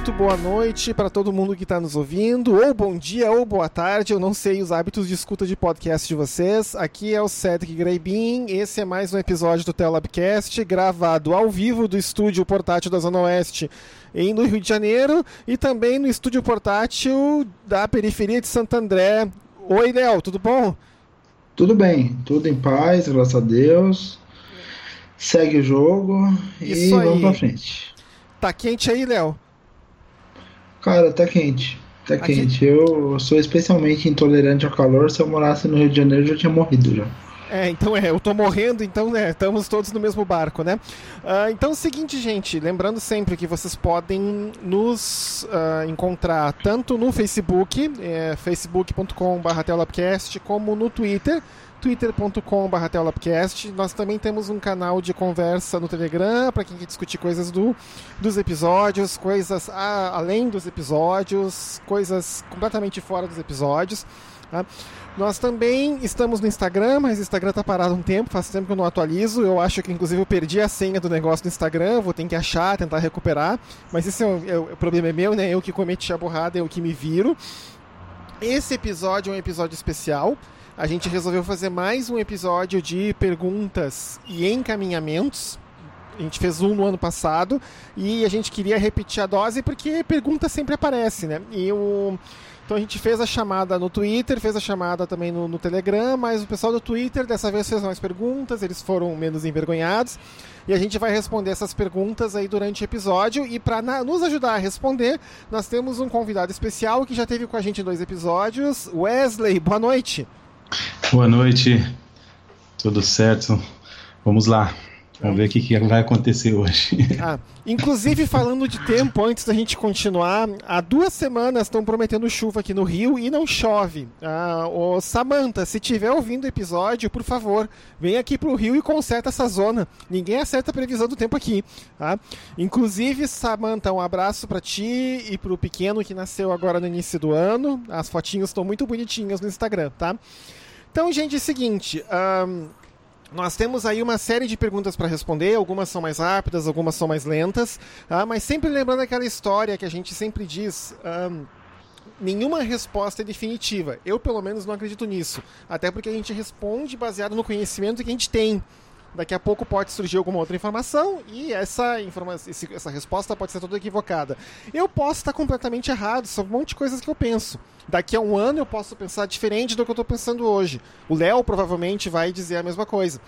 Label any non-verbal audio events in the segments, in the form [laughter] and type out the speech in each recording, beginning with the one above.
muito, boa noite para todo mundo que está nos ouvindo, ou bom dia, ou boa tarde, eu não sei os hábitos de escuta de podcast de vocês. Aqui é o Cedric Greibin, esse é mais um episódio do Telabcast, gravado ao vivo do estúdio portátil da Zona Oeste em no Rio de Janeiro e também no estúdio portátil da periferia de Santo André. Oi, Léo, tudo bom? Tudo bem, tudo em paz, graças a Deus. Segue o jogo Isso e aí. vamos pra frente. Tá quente aí, Léo? Cara, tá quente. Tá Aqui... quente. Eu sou especialmente intolerante ao calor. Se eu morasse no Rio de Janeiro, eu já tinha morrido já. É, então é, eu tô morrendo, então né, estamos todos no mesmo barco, né? Uh, então é o seguinte, gente, lembrando sempre que vocês podem nos uh, encontrar tanto no Facebook, é, facebook.com.br como no Twitter, twitter.com.br. Nós também temos um canal de conversa no Telegram para quem quer discutir coisas do, dos episódios, coisas a, além dos episódios, coisas completamente fora dos episódios. Tá? Nós também estamos no Instagram, mas o Instagram tá parado um tempo, faz tempo que eu não atualizo. Eu acho que inclusive eu perdi a senha do negócio do Instagram, vou ter que achar, tentar recuperar. Mas esse é o, é o problema é meu, né? Eu que cometi a borrada, eu que me viro. Esse episódio é um episódio especial a gente resolveu fazer mais um episódio de perguntas e encaminhamentos. A gente fez um no ano passado e a gente queria repetir a dose porque pergunta sempre aparece, né? E o então a gente fez a chamada no Twitter, fez a chamada também no, no, Telegram, mas o pessoal do Twitter dessa vez fez mais perguntas, eles foram menos envergonhados. E a gente vai responder essas perguntas aí durante o episódio. E para nos ajudar a responder, nós temos um convidado especial que já teve com a gente em dois episódios. Wesley, boa noite. Boa noite, tudo certo? Vamos lá, vamos ver o que, que vai acontecer hoje. [laughs] Ah, inclusive, falando de tempo, antes da gente continuar, há duas semanas estão prometendo chuva aqui no Rio e não chove. Ah, ô, Samantha, se tiver ouvindo o episódio, por favor, vem aqui pro Rio e conserta essa zona. Ninguém acerta a previsão do tempo aqui. Tá? Inclusive, Samantha, um abraço para ti e pro pequeno que nasceu agora no início do ano. As fotinhas estão muito bonitinhas no Instagram, tá? Então, gente, é o seguinte. Um, nós temos aí uma série de perguntas para responder, algumas são mais rápidas, algumas são mais lentas, tá? mas sempre lembrando aquela história que a gente sempre diz. Um, nenhuma resposta é definitiva. Eu, pelo menos, não acredito nisso. Até porque a gente responde baseado no conhecimento que a gente tem. Daqui a pouco pode surgir alguma outra informação e essa, informa essa resposta pode ser toda equivocada. Eu posso estar completamente errado sobre um monte de coisas que eu penso. Daqui a um ano eu posso pensar diferente do que eu estou pensando hoje. O Léo provavelmente vai dizer a mesma coisa.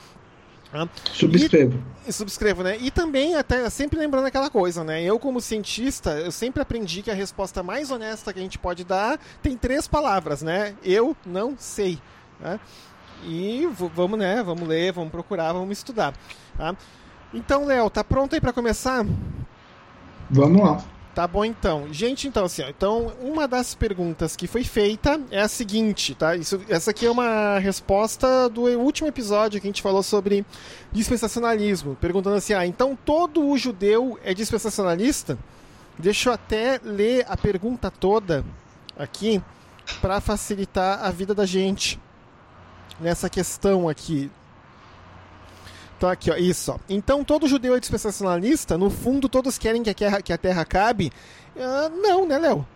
Subscrevo. E, subscrevo, né? E também, até sempre lembrando aquela coisa, né? Eu, como cientista, eu sempre aprendi que a resposta mais honesta que a gente pode dar tem três palavras, né? Eu não sei. Né? E vamos, né? Vamos ler, vamos procurar, vamos estudar. Tá? Então, Léo, tá pronto aí para começar? Vamos lá. Tá bom então. Gente, então assim, ó, então uma das perguntas que foi feita é a seguinte, tá? Isso, essa aqui é uma resposta do último episódio que a gente falou sobre dispensacionalismo, perguntando assim: "Ah, então todo o judeu é dispensacionalista?" Deixa eu até ler a pergunta toda aqui para facilitar a vida da gente nessa questão aqui. Então, aqui, ó, isso. Ó. Então, todo judeu é dispensacionalista? No fundo, todos querem que a terra, que a terra acabe? Uh, não, né, Léo?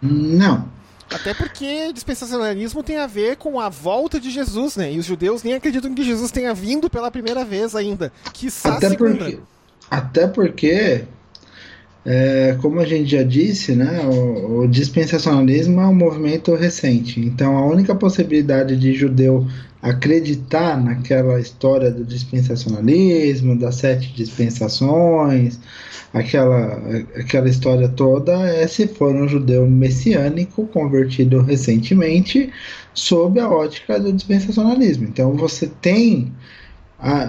Não. Até porque dispensacionalismo tem a ver com a volta de Jesus, né? E os judeus nem acreditam que Jesus tenha vindo pela primeira vez ainda. Que até porque, até porque é, como a gente já disse, né, o, o, dispensacionalismo é um movimento recente. Então, a única possibilidade de judeu acreditar naquela história do dispensacionalismo, das sete dispensações, aquela, aquela história toda, é se for um judeu messiânico convertido recentemente sob a ótica do dispensacionalismo. Então, você tem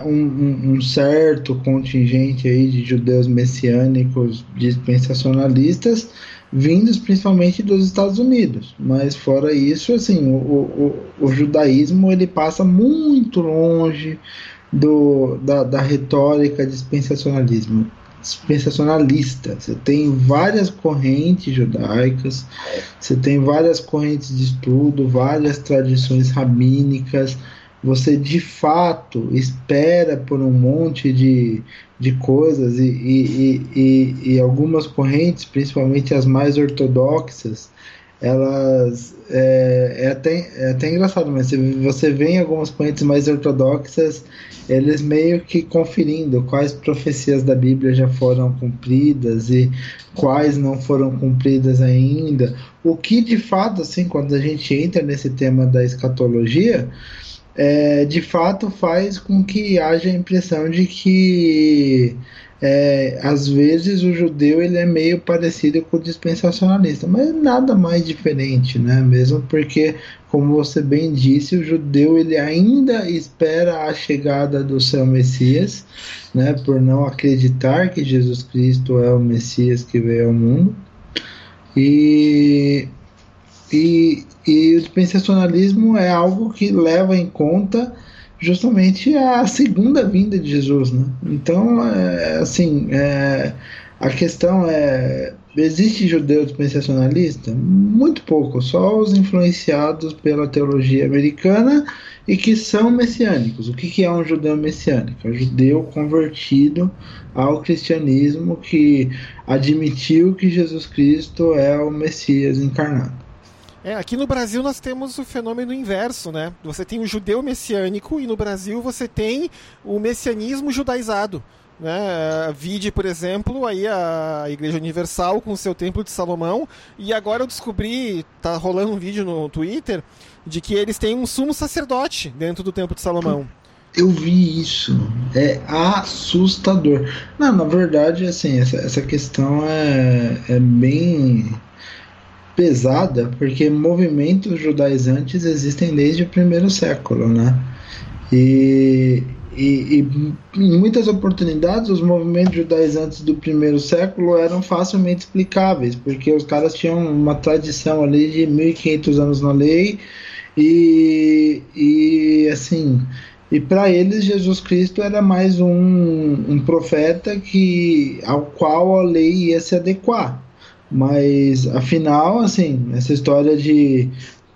um, um, certo contingente aí de judeus messiânicos dispensacionalistas vindos principalmente dos Estados Unidos, mas fora isso, assim, o, o, o judaísmo ele passa muito longe do, da, da retórica dispensacionalismo dispensacionalista. Você tem várias correntes judaicas, você tem várias correntes de estudo, várias tradições rabínicas, você de fato espera por um monte de, de coisas e, e, e, e algumas correntes, principalmente as mais ortodoxas, elas é, é, até, é até engraçado, mas você vê em algumas correntes mais ortodoxas eles meio que conferindo quais profecias da Bíblia já foram cumpridas e quais não foram cumpridas ainda. O que de fato, assim, quando a gente entra nesse tema da escatologia, é, de fato faz com que haja a impressão de que é, às vezes o judeu ele é meio parecido com o dispensacionalista, mas nada mais diferente, né? Mesmo porque, como você bem disse, o judeu ele ainda espera a chegada do seu Messias, né? Por não acreditar que Jesus Cristo é o Messias que veio ao mundo. E, e, e o dispensacionalismo é algo que leva em conta justamente a segunda vinda de Jesus, né? Então, é, assim, é, a questão é existe judeu dispensacionalista? Muito pouco, só os influenciados pela teologia americana e que são messiânicos. O que, que é um judeu messiânico? É um judeu convertido ao cristianismo que admitiu que Jesus Cristo é o Messias encarnado. É, aqui no Brasil nós temos o fenômeno inverso, né? Você tem o judeu messiânico e no Brasil você tem o messianismo judaizado. Né? Vide, por exemplo, aí a Igreja Universal com seu Templo de Salomão. E agora eu descobri, tá rolando um vídeo no Twitter, de que eles têm um sumo sacerdote dentro do Templo de Salomão. Eu vi isso. É assustador. Não, na verdade, assim, essa, essa questão é, é bem pesada, porque movimentos judaizantes existem desde o primeiro século, né? E, e, e, em muitas oportunidades os movimentos judaizantes do primeiro século eram facilmente explicáveis, porque os caras tinham uma tradição ali de 1500 anos na lei e, e assim, e para eles Jesus Cristo era mais um, um profeta que ao qual a lei ia se adequar. Mas afinal, assim, essa história de,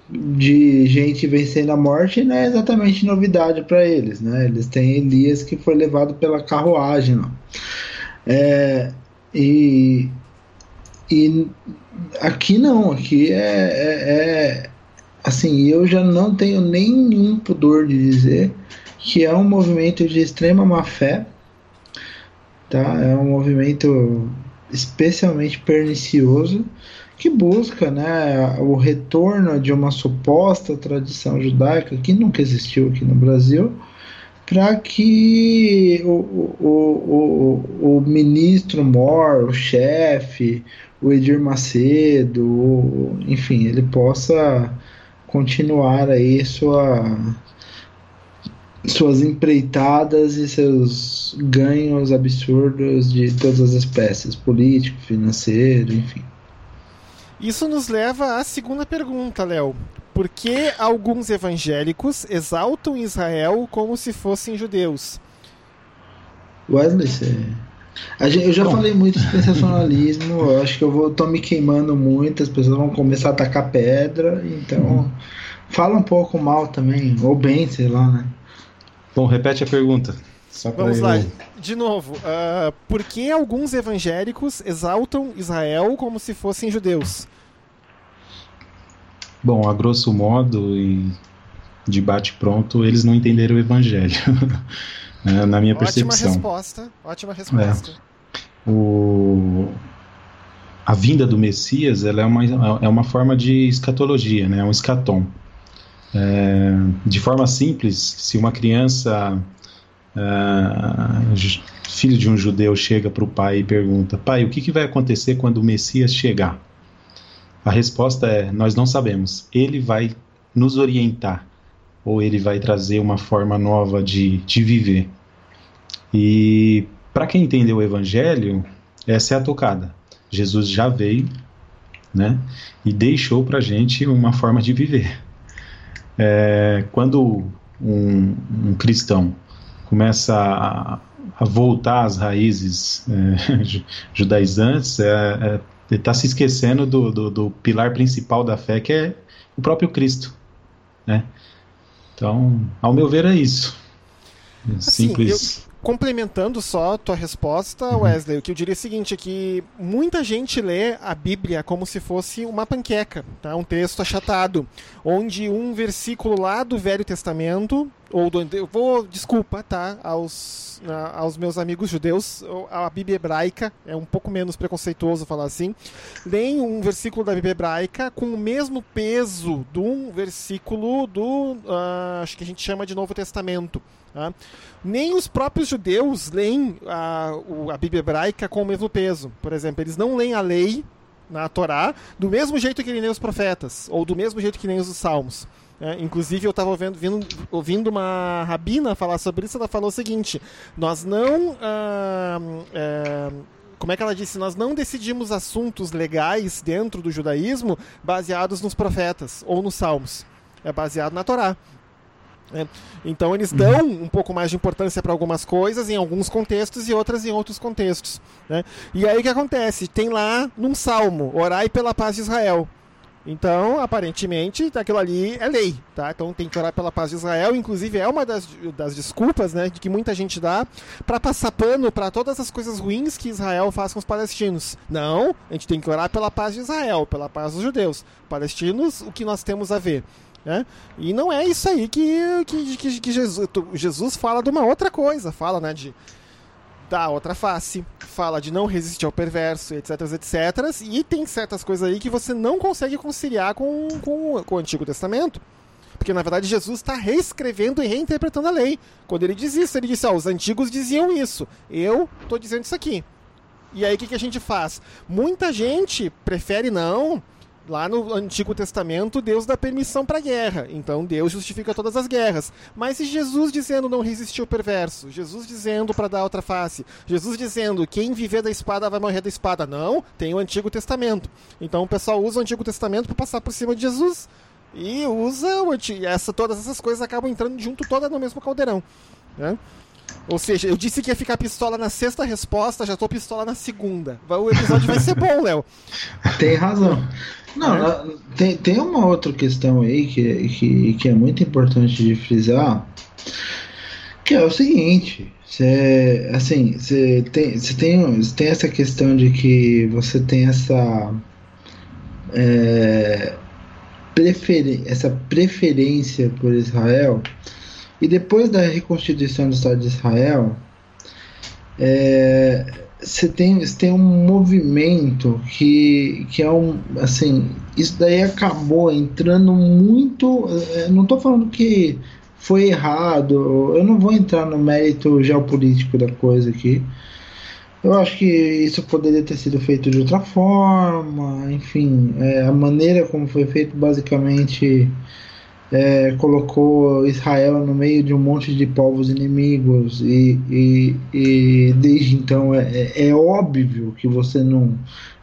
de gente vencendo a morte não é exatamente novidade para eles, né? Eles têm Elias que foi levado pela carruagem, não. É, e, e aqui não, aqui é, é, é assim, eu já não tenho nenhum pudor de dizer que é um movimento de extrema má fé, tá? É um movimento especialmente pernicioso que busca né, o retorno de uma suposta tradição judaica que nunca existiu aqui no Brasil, para que o, o, o, o, ministro Mor, o chefe, o Edir Macedo, enfim, ele possa continuar aí sua suas empreitadas e seus ganhos absurdos de todas as espécies, político, financeiro, enfim. Isso nos leva à segunda pergunta, Léo. Por que alguns evangélicos exaltam Israel como se fossem judeus? Wesley, você... Gente, eu já Bom. falei muito de sensacionalismo, eu acho que eu vou tô me queimando muito, as pessoas vão começar a atacar pedra, então uhum. fala um pouco mal também, ou bem, sei lá, né? Bom, repete a pergunta. Vamos lá, de novo. Uh, por que alguns evangélicos exaltam Israel como se fossem judeus? Bom, a grosso modo e de bate pronto, eles não entenderam o evangelho. [laughs] Né, na minha ótima percepção. Resposta, ótima resposta. É. O... A vinda do Messias ela é, uma, é uma forma de escatologia, né? É um escatom. É, de forma simples, se uma criança, é, filho de um judeu, chega para o pai e pergunta: Pai, o que, que vai acontecer quando o Messias chegar? A resposta é: Nós não sabemos. Ele vai nos orientar, ou ele vai trazer uma forma nova de, de viver. E para quem entendeu o Evangelho, essa é a tocada. Jesus já veio, né? E deixou para gente uma forma de viver. É, quando um, um, cristão começa a, a, voltar às raízes é, [laughs] judaizantes, é, é, ele está se esquecendo do, do, do, pilar principal da fé, que é o próprio Cristo. Né? Então, ao meu ver, é isso. Assim, Simples. Eu, complementando só a tua resposta, uhum. Wesley, o que eu diria é o seguinte, é que muita gente lê a Bíblia como se fosse uma panqueca, tá? um texto achatado, onde um versículo lá do Velho Testamento, ou do, eu vou, desculpa, tá, aos, aos meus amigos judeus, a Bíblia hebraica, é um pouco menos preconceituoso falar assim, leem um versículo da Bíblia hebraica com o mesmo peso de um versículo do, uh, acho que a gente chama de Novo Testamento, Tá? Nem os próprios judeus leem a, a Bíblia hebraica com o mesmo peso. Por exemplo, eles não leem a lei na Torá do mesmo jeito que ele lê os profetas, ou do mesmo jeito que nem os salmos. É, inclusive, eu estava ouvindo, ouvindo uma rabina falar sobre isso. Ela falou o seguinte: nós não. É, como é que ela disse? Nós não decidimos assuntos legais dentro do judaísmo baseados nos profetas ou nos salmos. É baseado na Torá. Né? Então eles dão um pouco mais de importância para algumas coisas em alguns contextos e outras em outros contextos. Né? E aí o que acontece? Tem lá num salmo, orai pela paz de Israel. Então, aparentemente, aquilo ali é lei, tá? Então tem que orar pela paz de Israel. Inclusive, é uma das, das desculpas, né, de que muita gente dá para passar pano para todas as coisas ruins que Israel faz com os palestinos. Não, a gente tem que orar pela paz de Israel, pela paz dos judeus. Palestinos, o que nós temos a ver? Né? E não é isso aí que, que, que, que Jesus, Jesus fala de uma outra coisa, fala né, de da outra face, fala de não resistir ao perverso, etc, etc. E tem certas coisas aí que você não consegue conciliar com, com, com o Antigo Testamento. Porque na verdade Jesus está reescrevendo e reinterpretando a lei. Quando ele diz isso, ele disse: ah, os antigos diziam isso, eu estou dizendo isso aqui. E aí o que, que a gente faz? Muita gente prefere não Lá no Antigo Testamento, Deus dá permissão para guerra. Então Deus justifica todas as guerras. Mas se Jesus dizendo não resistiu ao perverso, Jesus dizendo para dar outra face, Jesus dizendo quem viver da espada vai morrer da espada. Não, tem o Antigo Testamento. Então o pessoal usa o Antigo Testamento para passar por cima de Jesus. E usa o antigo, essa, todas essas coisas acabam entrando junto toda no mesmo caldeirão. Né? Ou seja, eu disse que ia ficar pistola na sexta resposta, já tô pistola na segunda. O episódio vai ser bom, Léo. Tem razão. Não, é. tem, tem uma outra questão aí que, que, que é muito importante de frisar, que é o seguinte, você, assim, você tem, você tem, tem essa questão de que você tem essa é, prefer, essa preferência por Israel e depois da reconstituição do Estado de Israel é, você tem, tem um movimento que, que é um. Assim, isso daí acabou entrando muito. Eh, não estou falando que foi errado, eu não vou entrar no mérito geopolítico da coisa aqui. Eu acho que isso poderia ter sido feito de outra forma, enfim, é, a maneira como foi feito basicamente é, colocou Israel no meio de um monte de povos inimigos e, e, e desde então é, é, é, óbvio que você não,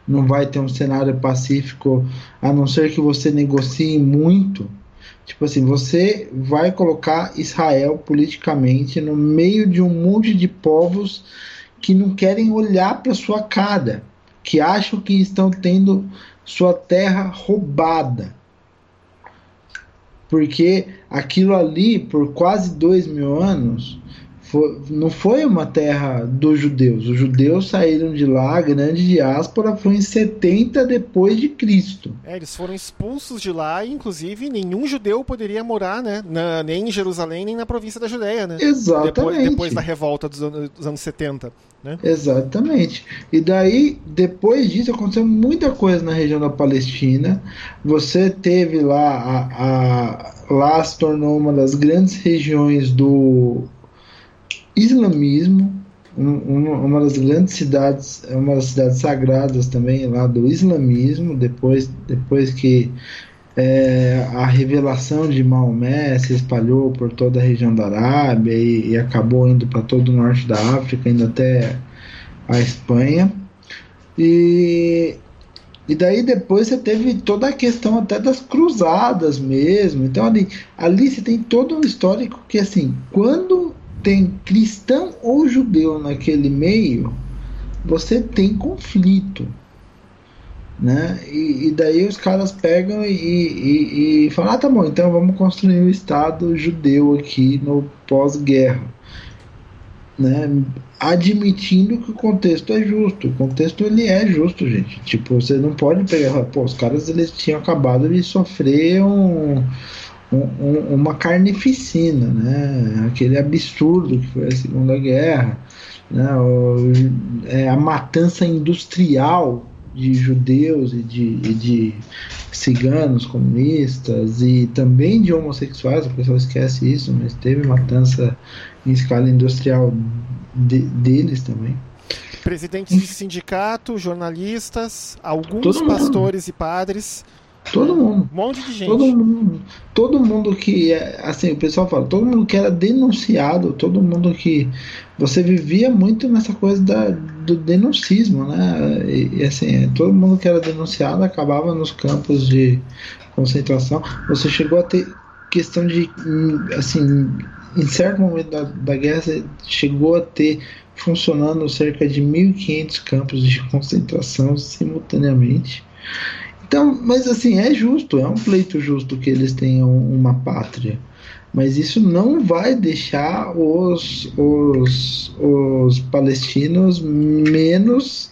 não vai ter um cenário pacífico a não ser que você negocie muito. Tipo assim, você vai colocar Israel politicamente no meio de um monte de povos que não querem olhar para sua cara, que acham que estão tendo sua terra roubada porque aquilo ali, por quase dois mil anos, foi, não foi uma terra dos judeus. Os judeus saíram de lá, a grande diáspora foi em 70 depois de Cristo. É, eles foram expulsos de lá e, inclusive, nenhum judeu poderia morar, né? Na, nem em Jerusalém, nem na província da Judéia, né? Exatamente. Depois, depois da revolta dos anos, dos anos 70. Né? Exatamente. E daí, depois disso, aconteceu muita coisa na região da Palestina. Você teve lá a, a lá se tornou uma das grandes regiões do islamismo, uma das grandes cidades, uma das cidades sagradas também lá do islamismo, depois, depois que é, a revelação de Maomé se espalhou por toda a região da Arábia e, e acabou indo para todo o norte da África, indo até a Espanha. E, e daí depois você teve toda a questão até das cruzadas mesmo. Então ali, ali você tem todo um histórico que assim, quando tem cristão ou judeu naquele meio, você tem conflito. Né? E, e daí os caras pegam e, e, e falam: ah, tá bom, então vamos construir um Estado judeu aqui no pós-guerra. Né? Admitindo que o contexto é justo. O contexto ele é justo, gente. Tipo, você não pode pegar. Pô, os caras eles tinham acabado de sofrer um, um, uma carnificina, né? Aquele absurdo que foi a Segunda Guerra, né? O, é, a matança industrial de judeus e de, e de, ciganos comunistas e também de homossexuais, o pessoal esquece isso, mas teve matança em escala industrial de, deles também. Presidentes de sindicato, jornalistas, alguns pastores e padres Todo mundo. Um monte de gente. Todo mundo, todo mundo que, é, assim, o pessoal fala, todo mundo que era denunciado, todo mundo que. Você vivia muito nessa coisa da, do denuncismo, né? E, e assim, todo mundo que era denunciado acabava nos campos de concentração. Você chegou a ter questão de, assim, em certo momento da, da guerra, você chegou a ter funcionando cerca de 1.500 campos de concentração simultaneamente. Então, mas assim, é justo, é um pleito justo que eles tenham uma pátria. Mas isso não vai deixar os, os, os palestinos menos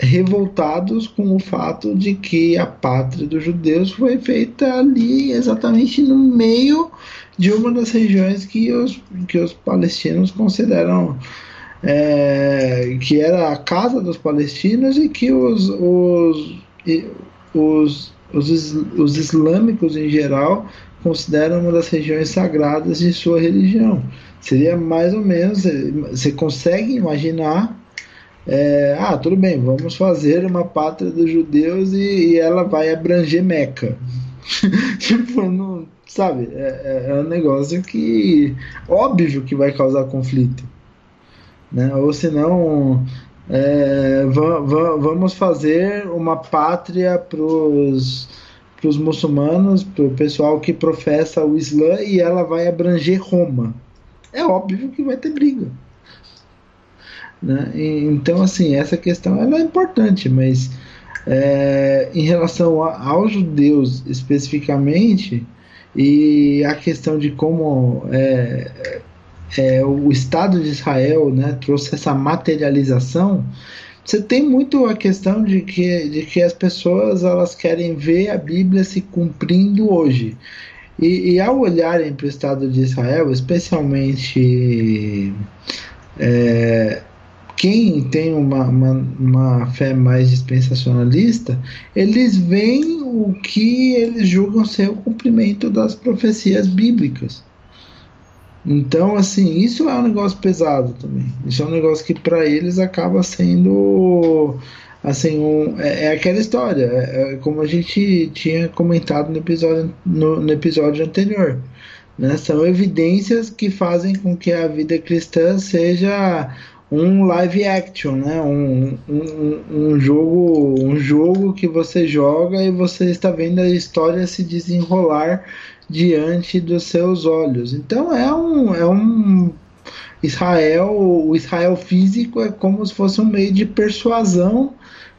revoltados com o fato de que a pátria dos judeus foi feita ali exatamente no meio de uma das regiões que os, que os palestinos consideram é, que era a casa dos palestinos e que os, os, os, os, os islâmicos em geral consideram uma das regiões sagradas de sua religião. Seria mais ou menos, você consegue imaginar, é, ah, tudo bem, vamos fazer uma pátria dos judeus e, e ela vai abranger Meca. [laughs] tipo, não, sabe, é, é, é um negócio que óbvio que vai causar conflito. Né? Ou senão é, vamos fazer uma pátria para os muçulmanos, para o pessoal que professa o Islã e ela vai abranger Roma. É óbvio que vai ter briga. Né? Então, assim, essa questão ela é importante, mas é, em relação a, aos judeus especificamente, e a questão de como é, é, o Estado de Israel né, trouxe essa materialização, você tem muito a questão de que, de que as pessoas elas querem ver a Bíblia se cumprindo hoje. E, e ao olharem para o Estado de Israel, especialmente é, quem tem uma, uma, uma, fé mais dispensacionalista, eles veem o que eles julgam ser o cumprimento das profecias bíblicas. Então, assim, isso é um negócio pesado também. Isso é um negócio que para eles acaba sendo assim um, é, é, aquela história é, é, como a gente tinha comentado no episódio no, no, episódio anterior né? são evidências que fazem com que a vida cristã seja um live action né um, um, um jogo um jogo que você joga e você está vendo a história se desenrolar diante dos seus olhos. Então é um, é um Israel, o Israel físico é como se fosse um meio de persuasão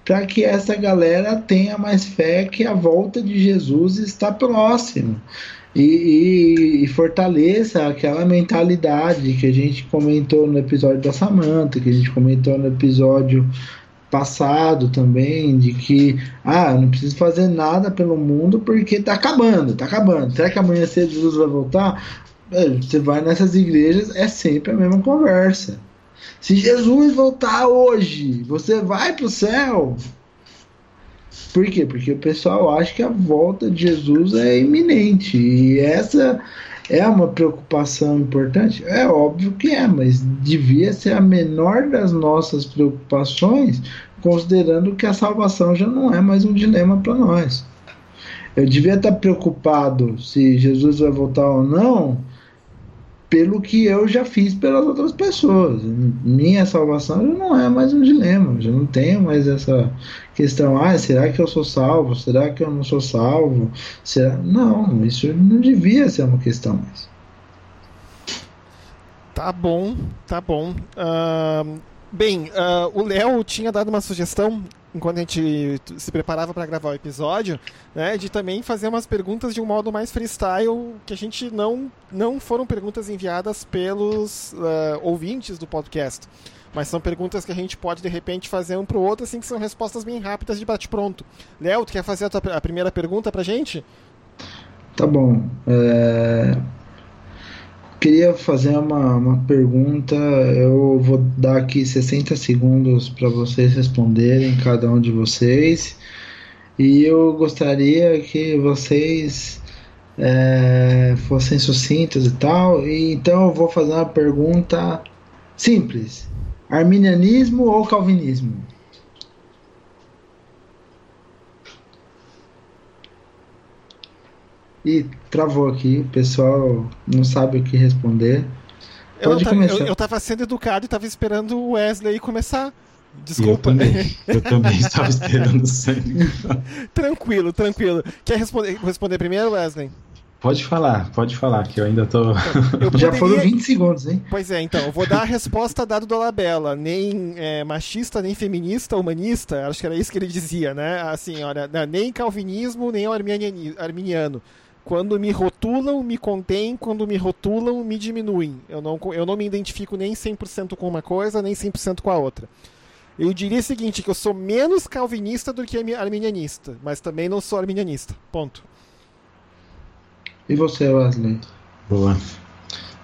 para que essa galera tenha mais fé que a volta de Jesus está próximo. E, e, e, fortaleça aquela mentalidade que a gente comentou no episódio da Samanta, que a gente comentou no episódio passado também, de que ah, não preciso fazer nada pelo mundo porque tá acabando, tá acabando. Será que amanhã cedo Jesus vai voltar? É, você vai nessas igrejas, é sempre a mesma conversa. Se Jesus voltar hoje, você vai pro céu. Por quê? Porque o pessoal acha que a volta de Jesus é iminente. E essa é uma preocupação importante? É óbvio que é, mas devia ser a menor das nossas preocupações, considerando que a salvação já não é mais um dilema para nós. Eu devia estar preocupado se Jesus vai voltar ou não, pelo que eu já fiz pelas outras pessoas. Minha salvação já não é mais um dilema, já não tenho mais essa questão, ah, será que eu sou salvo? Será que eu não sou salvo? Será? Não, isso não devia ser uma questão mais. Tá bom, tá bom. Uh, Bem, uh, o Léo tinha dado uma sugestão enquanto a gente se preparava para gravar o episódio, né, de também fazer umas perguntas de um modo mais freestyle, que a gente não não foram perguntas enviadas pelos uh, ouvintes do podcast, mas são perguntas que a gente pode de repente fazer um para o outro, assim que são respostas bem rápidas de bate pronto. Léo, tu quer fazer a, tua, a primeira pergunta para gente? Tá bom. É queria fazer uma, uma pergunta. Eu vou dar aqui 60 segundos para vocês responderem, cada um de vocês. E eu gostaria que vocês é, fossem sucintos e tal. E então eu vou fazer uma pergunta simples: arminianismo ou calvinismo? E travou aqui, o pessoal não sabe o que responder. Eu, Pode começar. Eu, eu tava sendo educado e tava esperando o Wesley começar. Desculpa. Eu também, eu [laughs] também estava esperando o sangue. tranquilo, tranquilo. Quer responder, responder primeiro, Wesley? Pode falar, pode falar, que eu ainda tô. Eu poderia... Já foram 20 segundos, hein? Pois é, então, eu vou dar a resposta dada do Labella. Nem é, machista, nem feminista, humanista. Acho que era isso que ele dizia, né? Assim, olha, nem calvinismo, nem arminiano. Quando me rotulam, me contêm, quando me rotulam, me diminuem. Eu não, eu não me identifico nem 100% com uma coisa, nem 100% com a outra. Eu diria o seguinte, que eu sou menos calvinista do que arminianista, mas também não sou arminianista. Ponto. E você, Wesley? Boa.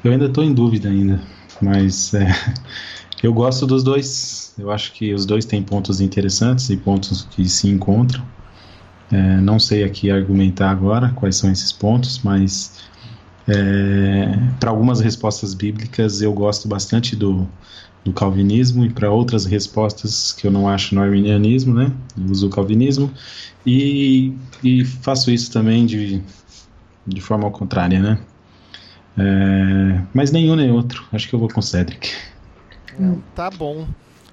Eu ainda estou em dúvida ainda, mas é, [laughs] eu gosto dos dois. Eu acho que os dois têm pontos interessantes e pontos que se encontram. É, não sei aqui argumentar agora quais são esses pontos, mas é, para algumas respostas bíblicas eu gosto bastante do, do calvinismo e para outras respostas que eu não acho no arminianismo, né? Eu uso o calvinismo e, e faço isso também de, de forma ao contrária, né? É, mas nenhum nem outro. Acho que eu vou com Cedric. Tá bom.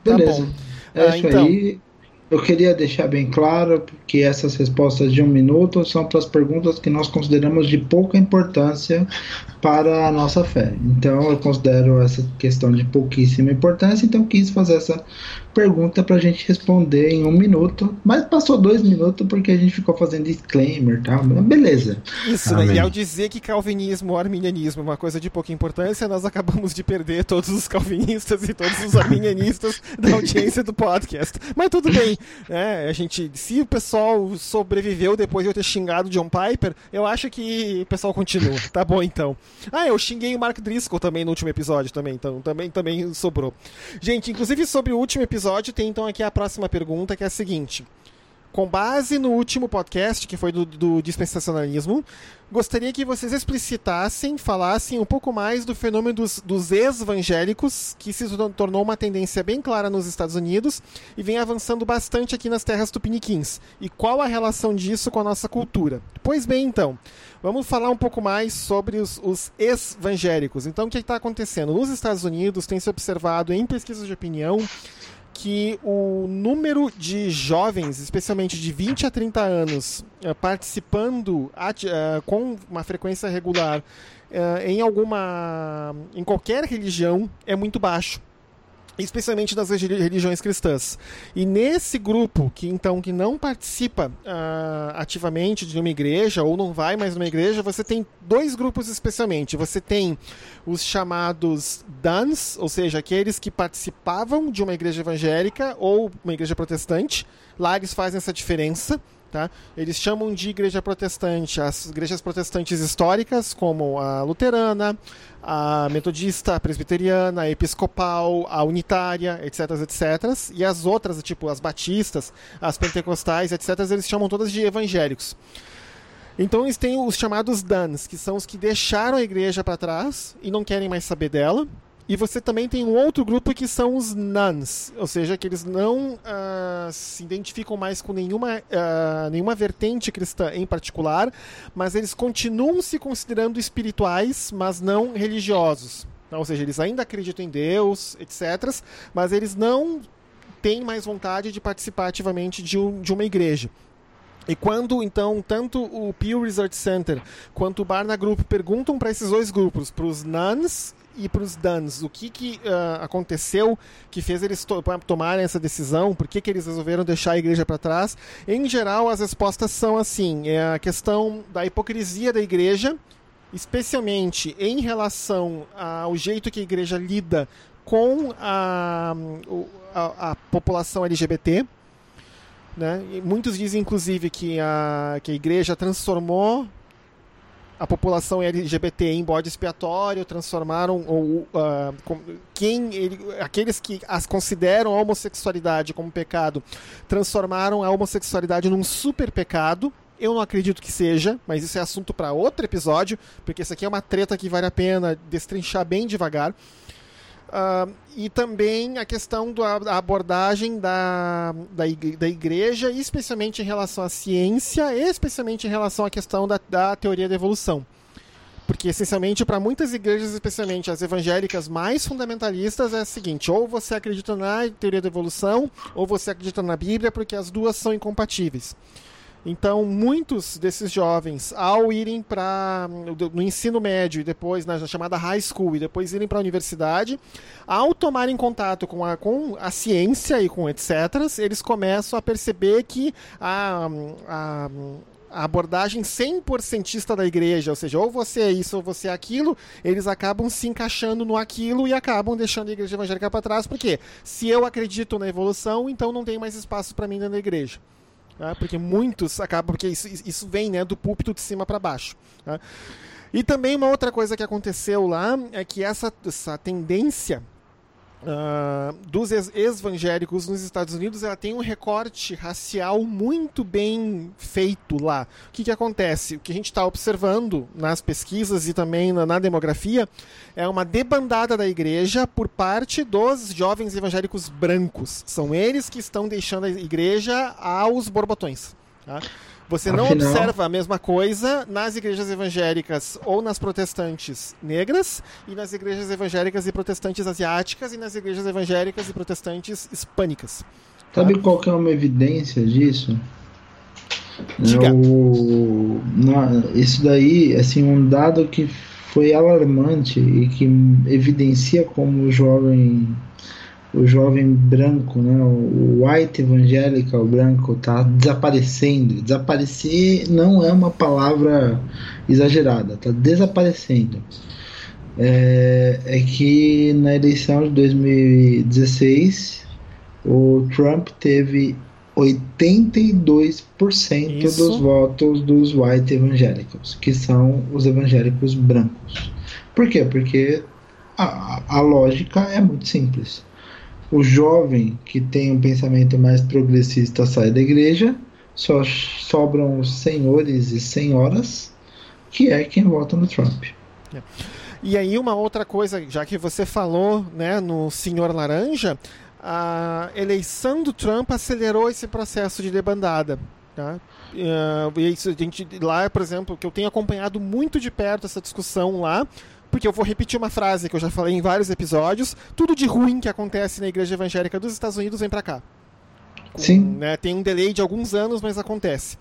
Tá Beleza. bom. É ah, então, aí. Eu queria deixar bem claro que essas respostas de um minuto são para as perguntas que nós consideramos de pouca importância para a nossa fé. Então, eu considero essa questão de pouquíssima importância, então quis fazer essa pergunta para a gente responder em um minuto, mas passou dois minutos porque a gente ficou fazendo disclaimer e tal, mas beleza. Isso, né? e ao dizer que calvinismo ou arminianismo é uma coisa de pouca importância, nós acabamos de perder todos os calvinistas e todos os arminianistas [laughs] da audiência do podcast. Mas tudo bem, né? A gente, se o pessoal sobreviveu depois de eu ter xingado John Piper, eu acho que o pessoal continua. Tá bom então. Ah, eu xinguei o Mark Driscoll também no último episódio também, então também também sobrou. Gente, inclusive sobre o último episódio episódio tem então aqui a próxima pergunta, que é a seguinte. Com base no último podcast, que foi do, do dispensacionalismo, gostaria que vocês explicitassem, falassem um pouco mais do fenômeno dos, dos ex-evangélicos, que se tornou uma tendência bem clara nos Estados Unidos e vem avançando bastante aqui nas terras tupiniquins. E qual a relação disso com a nossa cultura? Pois bem, então, vamos falar um pouco mais sobre os, os ex-evangélicos. Então, o que está acontecendo? Nos Estados Unidos tem se observado em pesquisas de opinião que o número de jovens, especialmente de 20 a 30 anos, eh, participando eh, com uma frequência regular eh, em alguma em qualquer religião é muito baixo especialmente das religiões cristãs. E nesse grupo que então que não participa uh, ativamente de uma igreja ou não vai mais numa igreja, você tem dois grupos especialmente. Você tem os chamados DANs, ou seja, aqueles que participavam de uma igreja evangélica ou uma igreja protestante. Lá eles fazem essa diferença. Tá? Eles chamam de igreja protestante as igrejas protestantes históricas, como a luterana, a metodista, a presbiteriana, a episcopal, a unitária, etc, etc. E as outras, tipo as batistas, as pentecostais, etc, eles chamam todas de evangélicos. Então eles têm os chamados DANs, que são os que deixaram a igreja para trás e não querem mais saber dela. E você também tem um outro grupo que são os nuns, ou seja, que eles não uh, se identificam mais com nenhuma, uh, nenhuma vertente cristã em particular, mas eles continuam se considerando espirituais, mas não religiosos. Ou seja, eles ainda acreditam em Deus, etc., mas eles não têm mais vontade de participar ativamente de, um, de uma igreja. E quando então tanto o Pew Research Center quanto o Barna Group perguntam para esses dois grupos, para os nuns e para os duns, o que, que uh, aconteceu que fez eles to tomarem essa decisão, por que, que eles resolveram deixar a igreja para trás, em geral as respostas são assim: é a questão da hipocrisia da igreja, especialmente em relação ao jeito que a igreja lida com a, a, a população LGBT né? Muitos dizem, inclusive, que a, que a igreja transformou a população LGBT em bode expiatório, transformaram ou, uh, quem ele, aqueles que as consideram a homossexualidade como pecado, transformaram a homossexualidade num super pecado. Eu não acredito que seja, mas isso é assunto para outro episódio, porque isso aqui é uma treta que vale a pena destrinchar bem devagar. Uh, e também a questão da abordagem da, da, da igreja, especialmente em relação à ciência, especialmente em relação à questão da, da teoria da evolução. Porque, essencialmente, para muitas igrejas, especialmente as evangélicas mais fundamentalistas, é o seguinte: ou você acredita na teoria da evolução, ou você acredita na Bíblia, porque as duas são incompatíveis. Então, muitos desses jovens, ao irem para no ensino médio e depois na chamada high school e depois irem para a universidade, ao tomarem contato com a, com a ciência e com etc., eles começam a perceber que a, a a abordagem 100%ista da igreja, ou seja, ou você é isso ou você é aquilo, eles acabam se encaixando no aquilo e acabam deixando a igreja evangélica para trás, porque se eu acredito na evolução, então não tem mais espaço para mim dentro da igreja. Né? Porque muitos acabam, porque isso, isso vem né, do púlpito de cima para baixo. Né? E também uma outra coisa que aconteceu lá é que essa, essa tendência Uh, dos evangélicos nos Estados Unidos, ela tem um recorte racial muito bem feito lá. O que, que acontece? O que a gente está observando nas pesquisas e também na, na, demografia é uma debandada da igreja por parte dos jovens evangélicos brancos. São eles que estão deixando a igreja aos borbotões. Tá? Você não Afinal... observa a mesma coisa nas igrejas evangélicas ou nas protestantes negras, e nas igrejas evangélicas e protestantes asiáticas, e nas igrejas evangélicas e protestantes hispânicas. Sabe tá? qual que é uma evidência disso? Diga. É o, isso daí, assim, um dado que foi alarmante e que evidencia como o jovem o jovem branco, né, o white evangelical branco está desaparecendo. Desaparecer não é uma palavra exagerada, está desaparecendo. É, é, que na eleição de 2016 o Trump teve 82% Isso. dos votos dos white evangélicos, que são os evangélicos brancos. Por quê? Porque a, a lógica é muito simples o jovem que tem um pensamento mais progressista sai da igreja, só sobram os senhores e senhoras, que é quem vota no Trump. É. E aí uma outra coisa, já que você falou né, no Senhor Laranja, a eleição do Trump acelerou esse processo de debandada. Tá? Uh, isso, a gente, lá, por exemplo, que eu tenho acompanhado muito de perto essa discussão lá, porque eu vou repetir uma frase que eu já falei em vários episódios: tudo de ruim que acontece na igreja evangélica dos Estados Unidos vem para cá. Com, Sim. Né, tem um delay de alguns anos, mas acontece.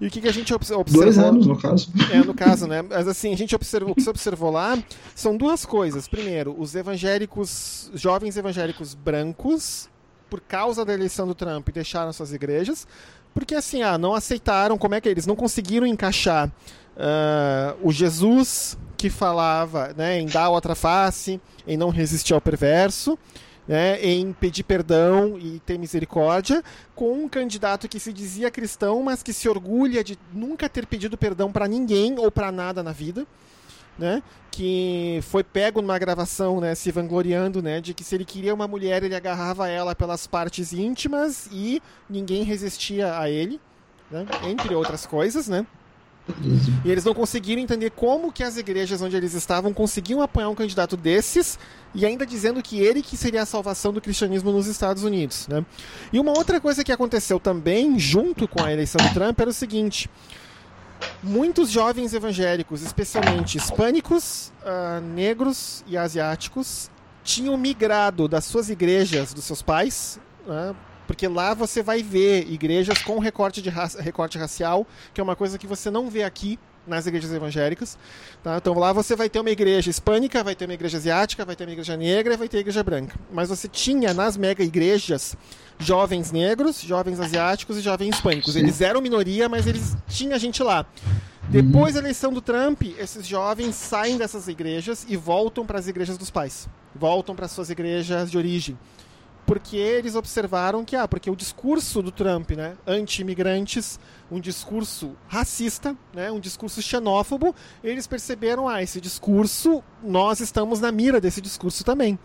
E o que, que a gente observou? Dois anos, no caso. É, no caso, né? [laughs] Mas assim, a gente observou, o que se observou lá são duas coisas. Primeiro, os evangélicos, jovens evangélicos brancos, por causa da eleição do Trump, deixaram suas igrejas. Porque assim, ah, não aceitaram, como é que eles não conseguiram encaixar uh, o Jesus que falava né, em dar outra face, em não resistir ao perverso, né, em pedir perdão e ter misericórdia, com um candidato que se dizia cristão, mas que se orgulha de nunca ter pedido perdão para ninguém ou para nada na vida. Né, que foi pego numa gravação, né, se vangloriando, né, de que se ele queria uma mulher, ele agarrava ela pelas partes íntimas e ninguém resistia a ele, né, entre outras coisas, né. E eles não conseguiram entender como que as igrejas onde eles estavam conseguiam apoiar um candidato desses e ainda dizendo que ele que seria a salvação do cristianismo nos Estados Unidos. Né? E uma outra coisa que aconteceu também, junto com a eleição do Trump, era o seguinte: muitos jovens evangélicos, especialmente hispânicos, uh, negros e asiáticos, tinham migrado das suas igrejas, dos seus pais, uh, Porque lá você vai ver igrejas com recorte, de raça, recorte racial, que é uma coisa que você não vê aqui nas igrejas evangélicas. Tá? Então lá você vai ter uma igreja hispânica, vai ter uma igreja asiática, vai ter uma igreja negra vai ter igreja branca. Mas você tinha nas mega igrejas jovens negros, jovens asiáticos e jovens hispânicos. Eles eram minoria, mas eles tinha gente lá. Depois da eleição do Trump, esses jovens saem dessas igrejas e voltam para as igrejas dos pais. Voltam para suas igrejas de origem porque eles observaram que, ah, porque o discurso do Trump, né, anti-imigrantes, um discurso racista, né, um discurso xenófobo, eles perceberam, ah, esse discurso, nós estamos na mira desse discurso também.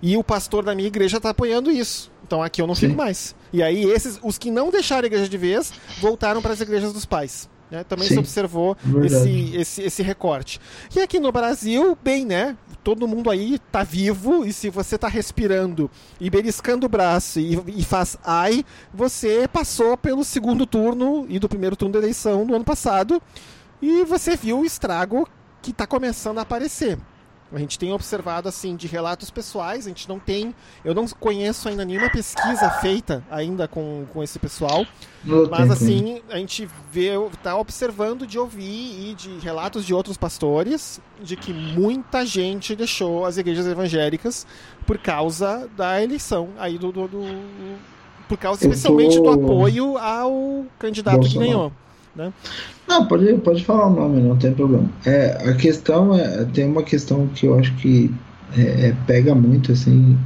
E o pastor da minha igreja está apoiando isso. Então aqui eu não Sim. fico mais. E aí esses, os que não deixaram a igreja de vez, voltaram para as igrejas dos pais. Né? Também Sim, se observou esse, esse, esse recorte. E aqui no Brasil, bem, né? todo mundo aí tá vivo e se você tá respirando e beliscando o braço e, e, faz ai, você passou pelo segundo turno e do primeiro turno da eleição do ano passado e você viu o estrago que está começando a aparecer. A gente tem observado assim de relatos pessoais, a gente não tem, eu não conheço ainda nenhuma pesquisa feita ainda com, com esse pessoal, não mas assim a gente vê, tá observando de ouvir e de relatos de outros pastores de que muita gente deixou as igrejas evangélicas por causa da eleição aí do, do, do por causa especialmente do apoio ao candidato Bolsonaro. que ganhou. Né? Não, pode, pode falar o nome, não tem problema. É, a questão é. Tem uma questão que eu acho que é, é, pega muito, assim.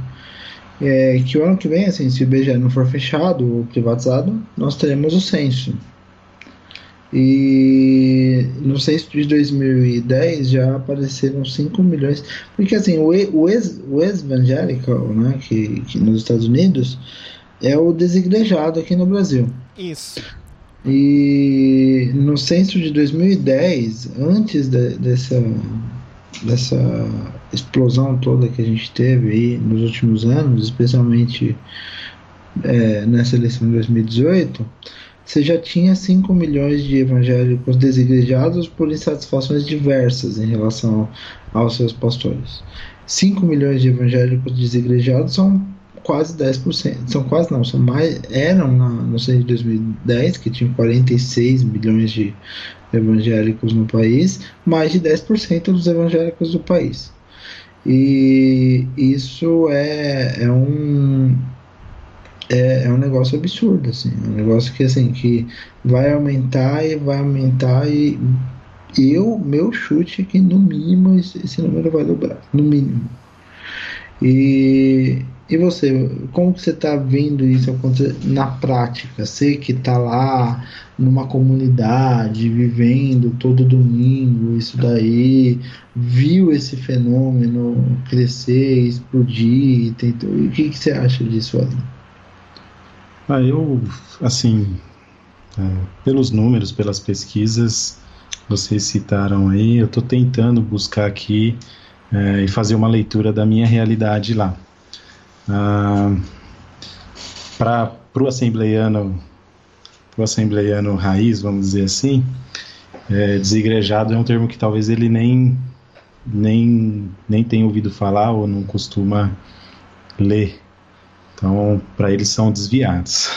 É que o ano que vem, assim, se o IBGE não for fechado ou privatizado, nós teremos o censo. E no censo de 2010 já apareceram 5 milhões. Porque assim, o, o ex né, que, que nos Estados Unidos, é o desigrejado aqui no Brasil. Isso. E no censo de 2010, antes de, dessa, dessa explosão toda que a gente teve aí nos últimos anos, especialmente é, nessa eleição de 2018, você já tinha 5 milhões de evangélicos desigrejados por insatisfações diversas em relação aos seus pastores. 5 milhões de evangélicos desigrejados são quase 10%. São quase não, são mais. Eram na, no censo de 2010, que tinham 46 milhões de evangélicos no país, mais de 10% dos evangélicos do país. E isso é, é um. É, é um negócio absurdo, assim, é um negócio que assim que vai aumentar e vai aumentar e eu meu chute é que no mínimo esse número vai dobrar, no mínimo. E e você, como que você está vendo isso acontecer na prática? Você que está lá numa comunidade, vivendo todo domingo isso daí, viu esse fenômeno crescer, explodir, tentou, o que, que você acha disso, Wesley? Ah, eu, assim, é, pelos números, pelas pesquisas, vocês citaram aí, eu estou tentando buscar aqui é, e fazer uma leitura da minha realidade lá. Ah, para o assembleiano pro assembleiano raiz, vamos dizer assim, é, desigrejado é um termo que talvez ele nem nem nem tenha ouvido falar ou não costuma ler. Então, para eles são desviados.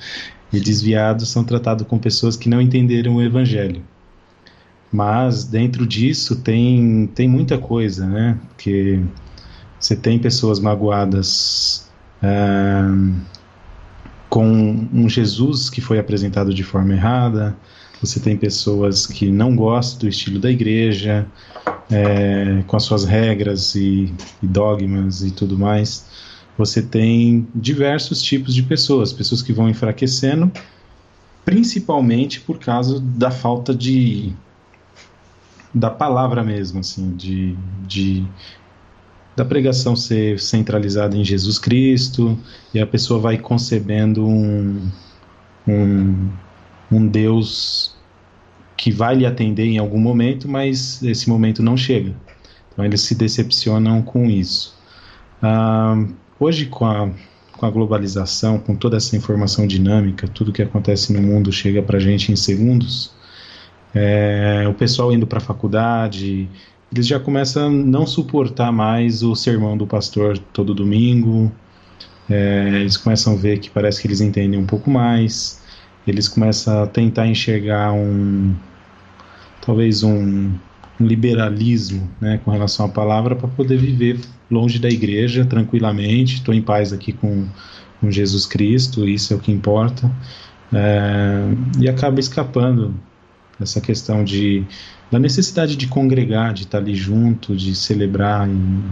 [laughs] e desviados são tratados com pessoas que não entenderam o evangelho. Mas dentro disso tem tem muita coisa, né? Porque você tem pessoas magoadas é, com um Jesus que foi apresentado de forma errada, você tem pessoas que não gostam do estilo da igreja, é, com as suas regras e, e, dogmas e tudo mais. Você tem diversos tipos de pessoas, pessoas que vão enfraquecendo, principalmente por causa da falta de da palavra mesmo, assim, de, de da pregação ser centralizada em Jesus Cristo e a pessoa vai concebendo um, um, um Deus que vai lhe atender em algum momento, mas esse momento não chega. Então eles se decepcionam com isso. Ah, hoje, com a, com a globalização, com toda essa informação dinâmica, tudo que acontece no mundo chega para a gente em segundos. É, o pessoal indo para a faculdade, eles já começam a não suportar mais o sermão do pastor todo domingo. é, eles começam a ver que parece que eles entendem um pouco mais, eles começam a tentar enxergar um talvez um, um liberalismo né, com relação à palavra para poder viver longe da igreja tranquilamente. Estou em paz aqui com, com Jesus Cristo, isso é o que importa. É, e acaba escapando essa questão de da necessidade de congregar, de estar ali junto, de celebrar em,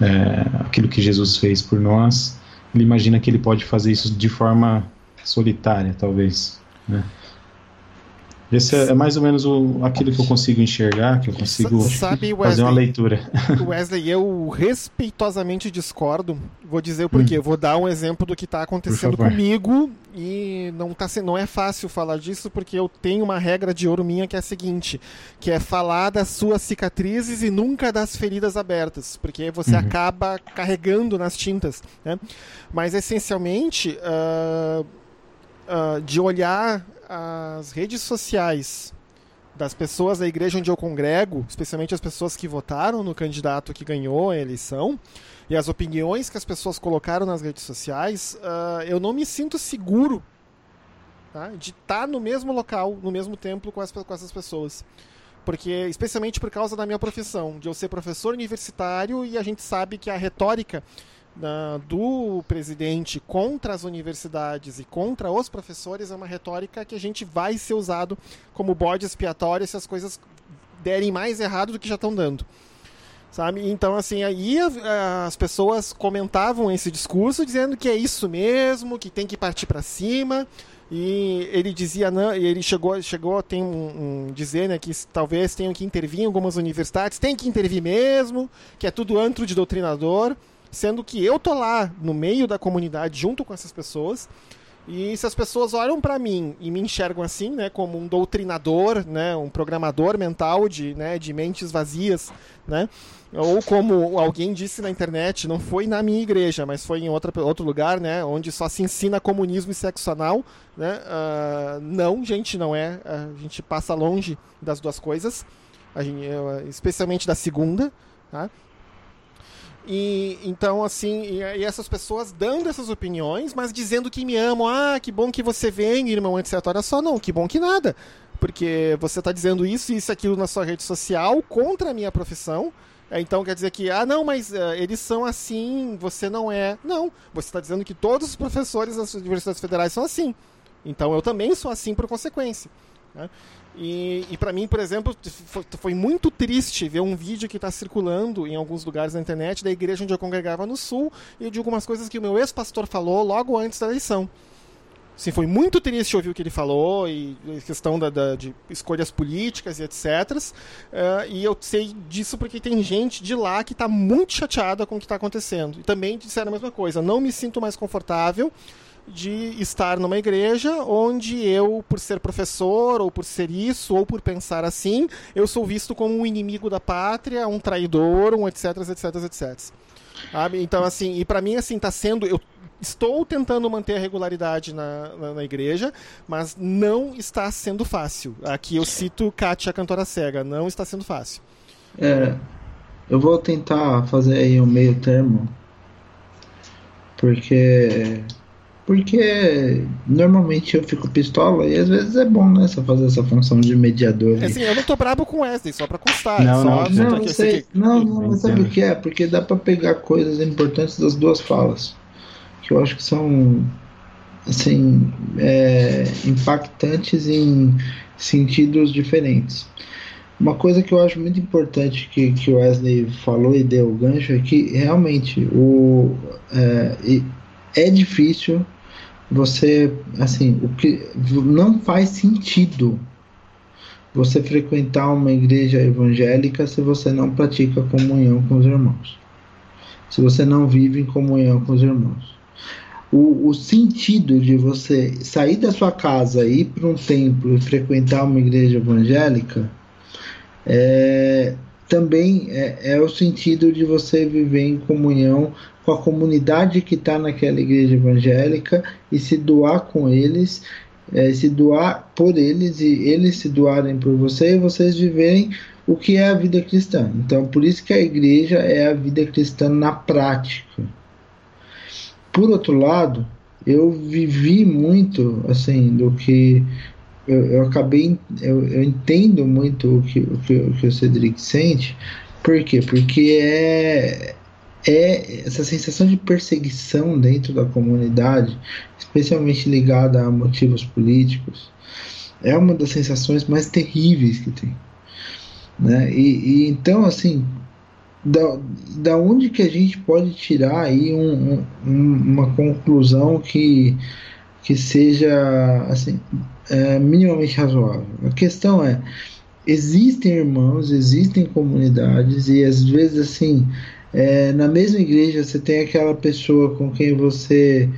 é, aquilo que Jesus fez por nós. Ele imagina que ele pode fazer isso de forma solitária, talvez. Né? Esse é, é mais ou menos o, aquilo que eu consigo enxergar, que eu consigo Sabe, Wesley, fazer uma leitura. [laughs] Wesley, eu respeitosamente discordo. Vou dizer o porquê. Hum. Vou dar um exemplo do que está acontecendo comigo e não, tá, não é fácil falar disso porque eu tenho uma regra de ouro minha que é a seguinte, que é falar das suas cicatrizes e nunca das feridas abertas, porque você uhum. acaba carregando nas tintas. Né? Mas essencialmente... Uh, uh, de olhar as redes sociais das pessoas da igreja onde eu congrego, especialmente as pessoas que votaram no candidato que ganhou a eleição, e as opiniões que as pessoas colocaram nas redes sociais, uh, eu não me sinto seguro tá? de estar no mesmo local, no mesmo templo com, as, com essas pessoas. Porque, especialmente por causa da minha profissão, de eu ser professor universitário e a gente sabe que a retórica do presidente contra as universidades e contra os professores é uma retórica que a gente vai ser usado como bode expiatório se as coisas derem mais errado do que já estão dando. Sabe? Então, assim, aí as pessoas comentavam esse discurso dizendo que é isso mesmo, que tem que partir para cima. E ele dizia, não, ele chegou, chegou tem um, um dizer né, que talvez tenham que intervir em algumas universidades, tem que intervir mesmo, que é tudo antro de doutrinador sendo que eu tô lá no meio da comunidade junto com essas pessoas. E se as pessoas olham para mim e me enxergam assim, né, como um doutrinador, né, um programador mental de, né, de mentes vazias, né, ou como alguém disse na internet, não foi na minha igreja, mas foi em outra, outro lugar, né, onde só se ensina comunismo e sexo anal, né, uh, não, gente, não é, a gente passa longe das duas coisas, gente, especialmente da segunda, tá? E então, assim, e, essas pessoas dando essas opiniões, mas dizendo que me amam. Ah, que bom que você vem, irmão, etc. Olha só, não, que bom que nada. Porque você está dizendo isso e isso aquilo na sua rede social contra a minha profissão. É, então quer dizer que, ah, não, mas uh, eles são assim, você não é. Não, você está dizendo que todos os professores das universidades federais são assim. Então eu também sou assim por consequência. Né? E, e para mim, por exemplo, foi, foi, muito triste ver um vídeo que está circulando em alguns lugares na internet da igreja onde eu congregava no Sul e de algumas coisas que o meu ex-pastor falou logo antes da eleição. Sim, foi muito triste ouvir o que ele falou e questão da, da de escolhas políticas e etc. Uh, eh, e eu sei disso porque tem gente de lá que está muito chateada com o que está acontecendo. E também disseram a mesma coisa. Não me sinto mais confortável de estar numa igreja onde eu, por ser professor, ou por ser isso, ou por pensar assim, eu sou visto como um inimigo da pátria, um traidor, um etc, etc, etc. Sabe? Então, assim, e para mim, assim, tá sendo. Eu estou tentando manter a regularidade na, na, na, igreja, mas não está sendo fácil. Aqui eu cito Kátia, cantora cega, não está sendo fácil. É, eu vou tentar fazer aí um meio termo, porque porque normalmente eu fico pistola e às vezes é bom, né? Você fazer essa função de mediador. É assim, eu não tô brabo com o Wesley, só pra constar. Não, só não, não, não, sei, não, não, mas sabe o que é? Porque dá pra pegar coisas importantes das duas falas. Que eu acho que são, assim, é, impactantes em sentidos diferentes. Uma coisa que eu acho muito importante que, que o Wesley falou e deu o gancho é que realmente o, é, é difícil você, assim, o que não faz sentido você frequentar uma igreja evangélica se você não pratica comunhão com os irmãos. Se você não vive em comunhão com os irmãos. O, o sentido de você sair da sua casa, ir para um templo e frequentar uma igreja evangélica é, também é, é o sentido de você viver em comunhão com a comunidade que está naquela igreja evangélica e se doar com eles, é, se doar por eles e eles se doarem por você e vocês viverem o que é a vida cristã. Então, por isso que a igreja é a vida cristã na prática. por outro lado, eu vivi muito assim do que eu, eu acabei eu, eu, entendo muito o que, o que, o que o Cedric sente por quê? Porque é é essa sensação de perseguição dentro da comunidade, especialmente ligada a motivos políticos, é uma das sensações mais terríveis que tem. Né? E, e então, assim, da, da onde que a gente pode tirar aí um, um, uma conclusão que, que seja assim, é, minimamente razoável? A questão é, existem irmãos, existem comunidades e às vezes assim é, na mesma igreja você tem aquela pessoa com quem você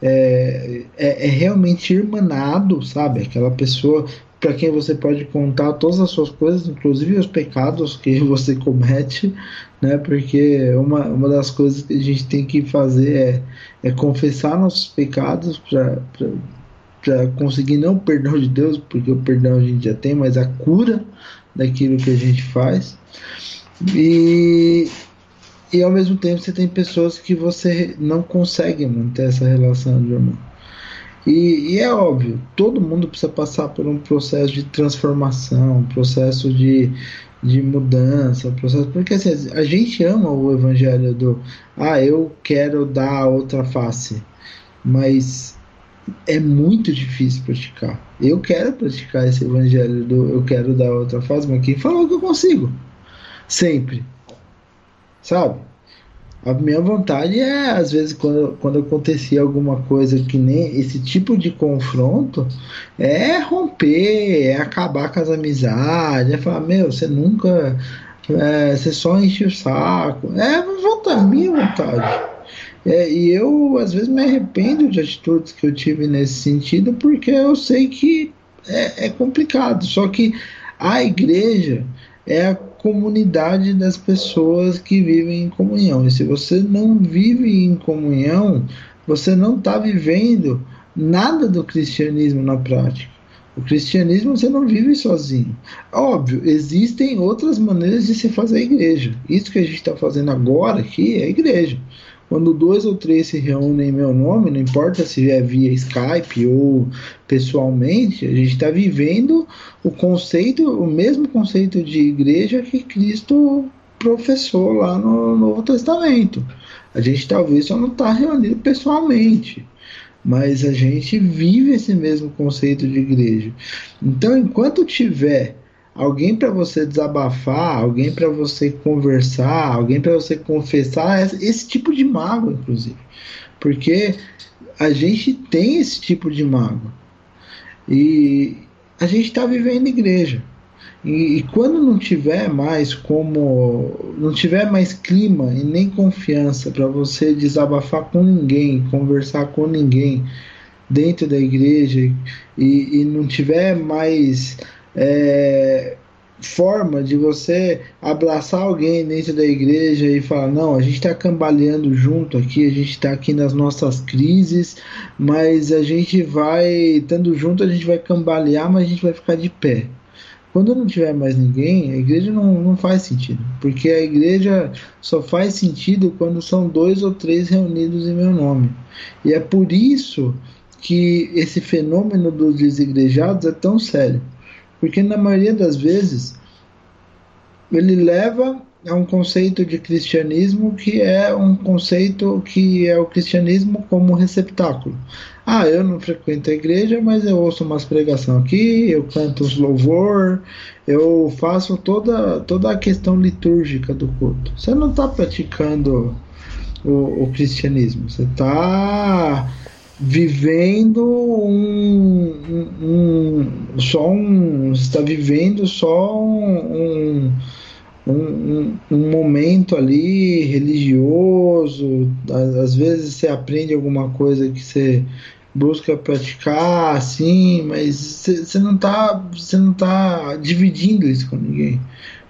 é, é, é realmente irmanado, sabe? Aquela pessoa para quem você pode contar todas as suas coisas, inclusive os pecados que [laughs] você comete, né? Porque uma, uma das coisas que a gente tem que fazer é, é confessar nossos pecados para conseguir não o perdão de Deus, porque o perdão a gente já tem, mas a cura daquilo que a gente faz. E, e ao mesmo tempo você tem pessoas que você não consegue manter essa relação de irmão. E, e, é óbvio, todo mundo precisa passar por um processo de transformação, um processo de, de mudança, um processo, porque assim, a gente ama o evangelho do ah, eu quero dar outra face, mas é muito difícil praticar. Eu quero praticar esse evangelho do eu quero dar outra face, mas quem falou que eu consigo? Sempre sabe? A minha vontade é, às vezes, quando, quando acontecia alguma coisa que nem esse tipo de confronto, é romper, é acabar com as amizades, é falar, meu, você nunca. É, você só enche o saco. É vontade, minha vontade. É, e eu, às vezes, me arrependo de atitudes que eu tive nesse sentido, porque eu sei que é, é complicado. Só que a igreja é a comunidade das pessoas que vivem em comunhão. E se você não vive em comunhão, você não está vivendo nada do cristianismo na prática. O cristianismo você não vive sozinho. Óbvio, existem outras maneiras de se fazer igreja. Isso que a gente está fazendo agora aqui é igreja. Quando dois ou três se reúnem em meu nome, não importa se é via Skype ou pessoalmente, a gente está vivendo o conceito, o mesmo conceito de igreja que Cristo professou lá no Novo Testamento. A gente talvez só não está reunido pessoalmente, mas a gente vive esse mesmo conceito de igreja. Então, enquanto tiver alguém para você desabafar, alguém para você conversar, alguém para você confessar, esse tipo de mágoa, inclusive. Porque a gente tem esse tipo de mágoa. E a gente está vivendo igreja. E, e, quando não tiver mais como. não tiver mais clima e nem confiança para você desabafar com ninguém, conversar com ninguém dentro da igreja e, e não tiver mais é, forma de você abraçar alguém dentro da igreja e falar: não, a gente está cambaleando junto aqui, a gente está aqui nas nossas crises, mas a gente vai, estando junto, a gente vai cambalear, mas a gente vai ficar de pé. Quando não tiver mais ninguém, a igreja não, não faz sentido, porque a igreja só faz sentido quando são dois ou três reunidos em meu nome. E é por isso que esse fenômeno dos desigrejados é tão sério porque na maioria das vezes ele leva a um conceito de cristianismo que é um conceito que é o cristianismo como receptáculo. Ah, eu não frequento a igreja, mas eu ouço umas pregação aqui, eu canto os louvor, eu faço toda, toda a questão litúrgica do culto. Você não está praticando o, o cristianismo, você está vivendo um, um, um, só um está vivendo só um, um, um, momento ali religioso às vezes você aprende alguma coisa que você busca praticar assim mas você não está você não tá dividindo isso com ninguém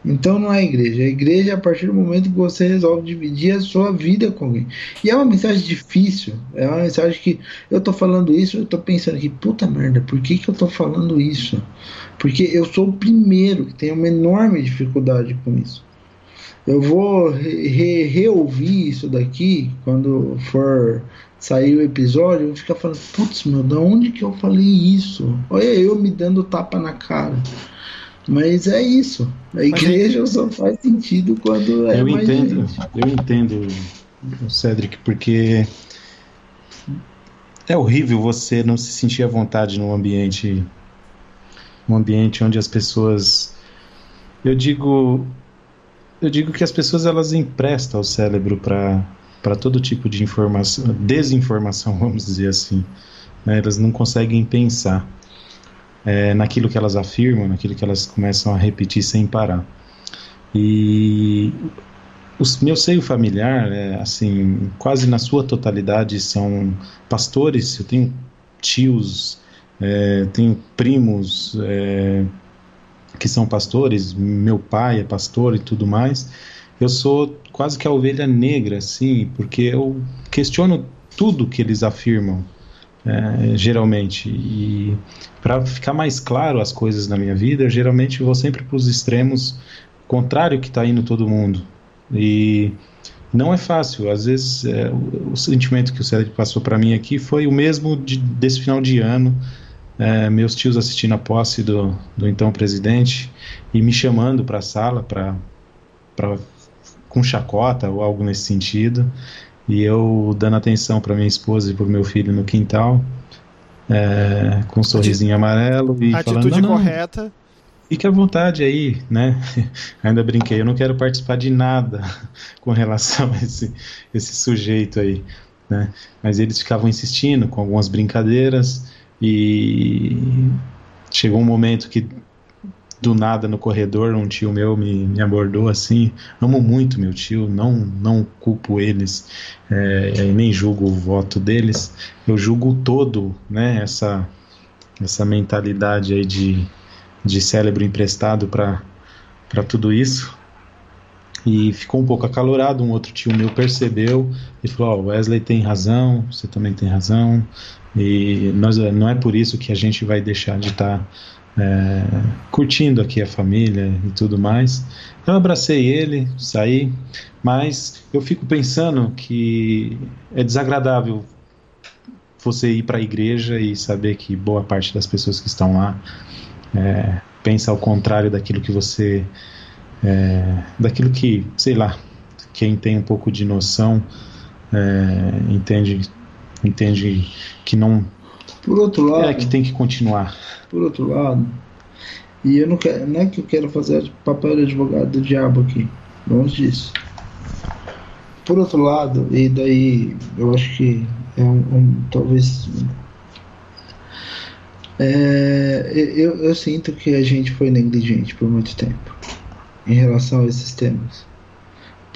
então não é igreja. A igreja é a partir do momento que você resolve dividir a sua vida com alguém. E é uma mensagem difícil. É uma mensagem que eu tô falando isso, eu tô pensando aqui, puta merda, por que, que eu tô falando isso? Porque eu sou o primeiro que tem uma enorme dificuldade com isso. Eu vou re reouvir isso daqui quando for sair o episódio. Eu vou ficar falando, putz, meu, da onde que eu falei isso? Olha eu me dando tapa na cara. Mas é isso. A igreja Mas, só faz sentido quando é eu mais entendo, gente. Eu entendo, Cedric, porque é horrível você não se sentir à vontade num ambiente um ambiente onde as pessoas eu digo eu digo que as pessoas elas emprestam o cérebro para para todo tipo de informação, desinformação, [laughs] vamos dizer assim. Né? Elas não conseguem pensar é, naquilo que elas afirmam, naquilo que elas começam a repetir sem parar. E o meu seio familiar, é, assim, quase na sua totalidade são pastores. Eu tenho tios, é, tenho primos. É, que são pastores, meu pai é pastor e tudo mais, eu sou quase que a ovelha negra, assim, porque eu questiono tudo que eles afirmam, é, geralmente. E para ficar mais claro as coisas na minha vida, eu geralmente vou sempre para os extremos contrário que está indo todo mundo. E não é fácil. Às vezes, é, o, o, sentimento que o Cédric passou para mim aqui foi o mesmo de, desse final de ano é, meus tios assistindo a posse do, do então presidente e me chamando para a sala para com chacota ou algo nesse sentido e eu dando atenção para minha esposa e para meu filho no quintal é, com um sorrisinho amarelo e atitude falando, não, correta fique à vontade aí, né? [laughs] Ainda brinquei, eu não quero participar de nada [laughs] com relação a esse, esse sujeito aí, né? Mas eles ficavam insistindo com algumas brincadeiras e chegou um momento que do nada no corredor um tio meu me, me abordou assim amo muito meu tio não não culpo eles é, nem julgo o voto deles eu julgo todo né essa essa mentalidade aí de, de cérebro emprestado para para tudo isso e ficou um pouco acalorado. Um outro tio meu percebeu e falou: oh, Wesley tem razão, você também tem razão. E nós, não é por isso que a gente vai deixar de estar tá, é, curtindo aqui a família e tudo mais. Eu abracei ele, saí, mas eu fico pensando que é desagradável você ir para a igreja e saber que boa parte das pessoas que estão lá é, pensa ao contrário daquilo que você. É, daquilo que, sei lá, quem tem um pouco de noção é, entende entende que não por outro lado é que tem que continuar. por outro lado e eu não quero não é que eu quero fazer papel de advogado do diabo aqui longe disso. Por outro lado e daí eu acho que é um, um talvez é, eu, eu sinto que a gente foi negligente por muito tempo em relação a esses temas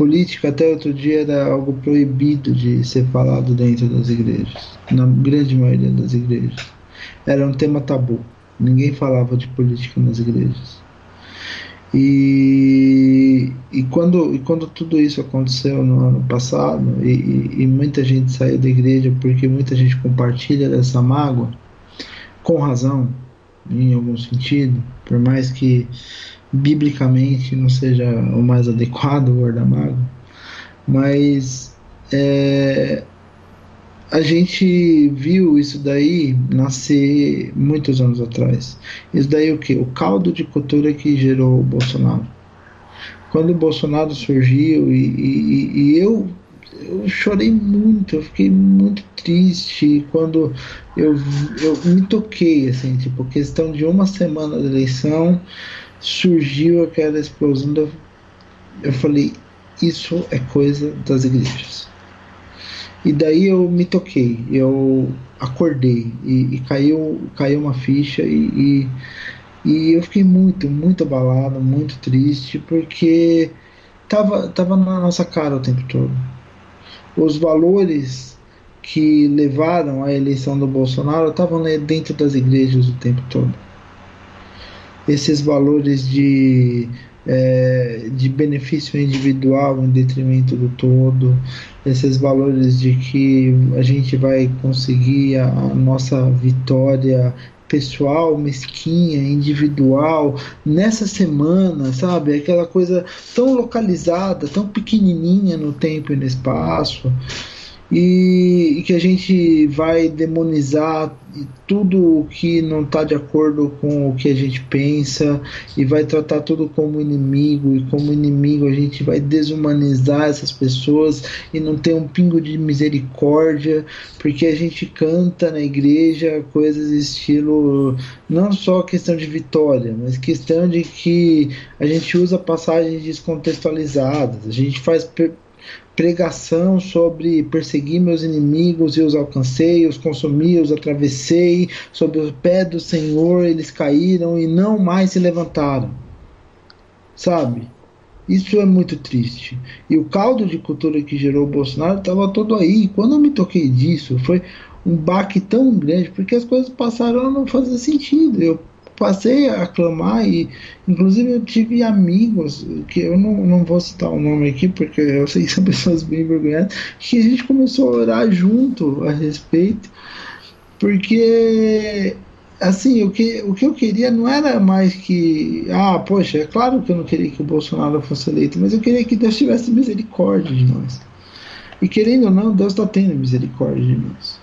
política até outro dia era algo proibido de ser falado dentro das igrejas, na grande maioria das igrejas. Era um tema tabu. Ninguém falava de política nas igrejas. E, e, quando, e quando tudo isso aconteceu no ano passado, e, e, muita gente saiu da igreja porque muita gente compartilha dessa mágoa, com razão, em algum sentido, por mais que biblicamente não seja o mais adequado o guarda-mago, mas é, a gente viu isso daí nascer muitos anos atrás. Isso daí o que? O caldo de cultura que gerou o Bolsonaro. Quando o Bolsonaro surgiu e, e, e eu eu chorei muito, eu fiquei muito triste quando eu, eu me toquei, assim, tipo, questão de uma semana da eleição, surgiu aquela explosão. Do, eu falei, isso é coisa das igrejas. E daí eu me toquei, eu acordei e, e caiu, caiu uma ficha e, e, e, eu fiquei muito, muito abalado, muito triste, porque tava, tava na nossa cara o tempo todo. Os valores que levaram à eleição do Bolsonaro estavam dentro das igrejas o tempo todo esses valores de, é, de benefício individual em detrimento do todo, esses valores de que a gente vai conseguir a, a nossa vitória pessoal, mesquinha, individual, nessa semana, sabe? Aquela coisa tão localizada, tão pequenininha no tempo e no espaço e, e que a gente vai demonizar tudo que não está de acordo com o que a gente pensa e vai tratar tudo como inimigo e como inimigo a gente vai desumanizar essas pessoas e não ter um pingo de misericórdia porque a gente canta na igreja coisas estilo não só questão de vitória mas questão de que a gente usa passagens descontextualizadas a gente faz pregação sobre perseguir meus inimigos e os alcancei, os consumi, os atravessei, sob o pé do Senhor eles caíram e não mais se levantaram. Sabe? Isso é muito triste. E o caldo de cultura que gerou o Bolsonaro estava todo aí. Quando eu me toquei disso, foi um baque tão grande, porque as coisas passaram a não fazer sentido. Eu passei a aclamar e inclusive eu tive amigos que eu não, não vou citar o nome aqui porque eu sei que são [laughs] pessoas bem vergonhadas que a gente começou a orar junto a respeito porque assim o que, o que eu queria não era mais que ah poxa é claro que eu não queria que o Bolsonaro fosse eleito mas eu queria que Deus tivesse misericórdia de nós. E querendo ou não Deus está tendo misericórdia de nós.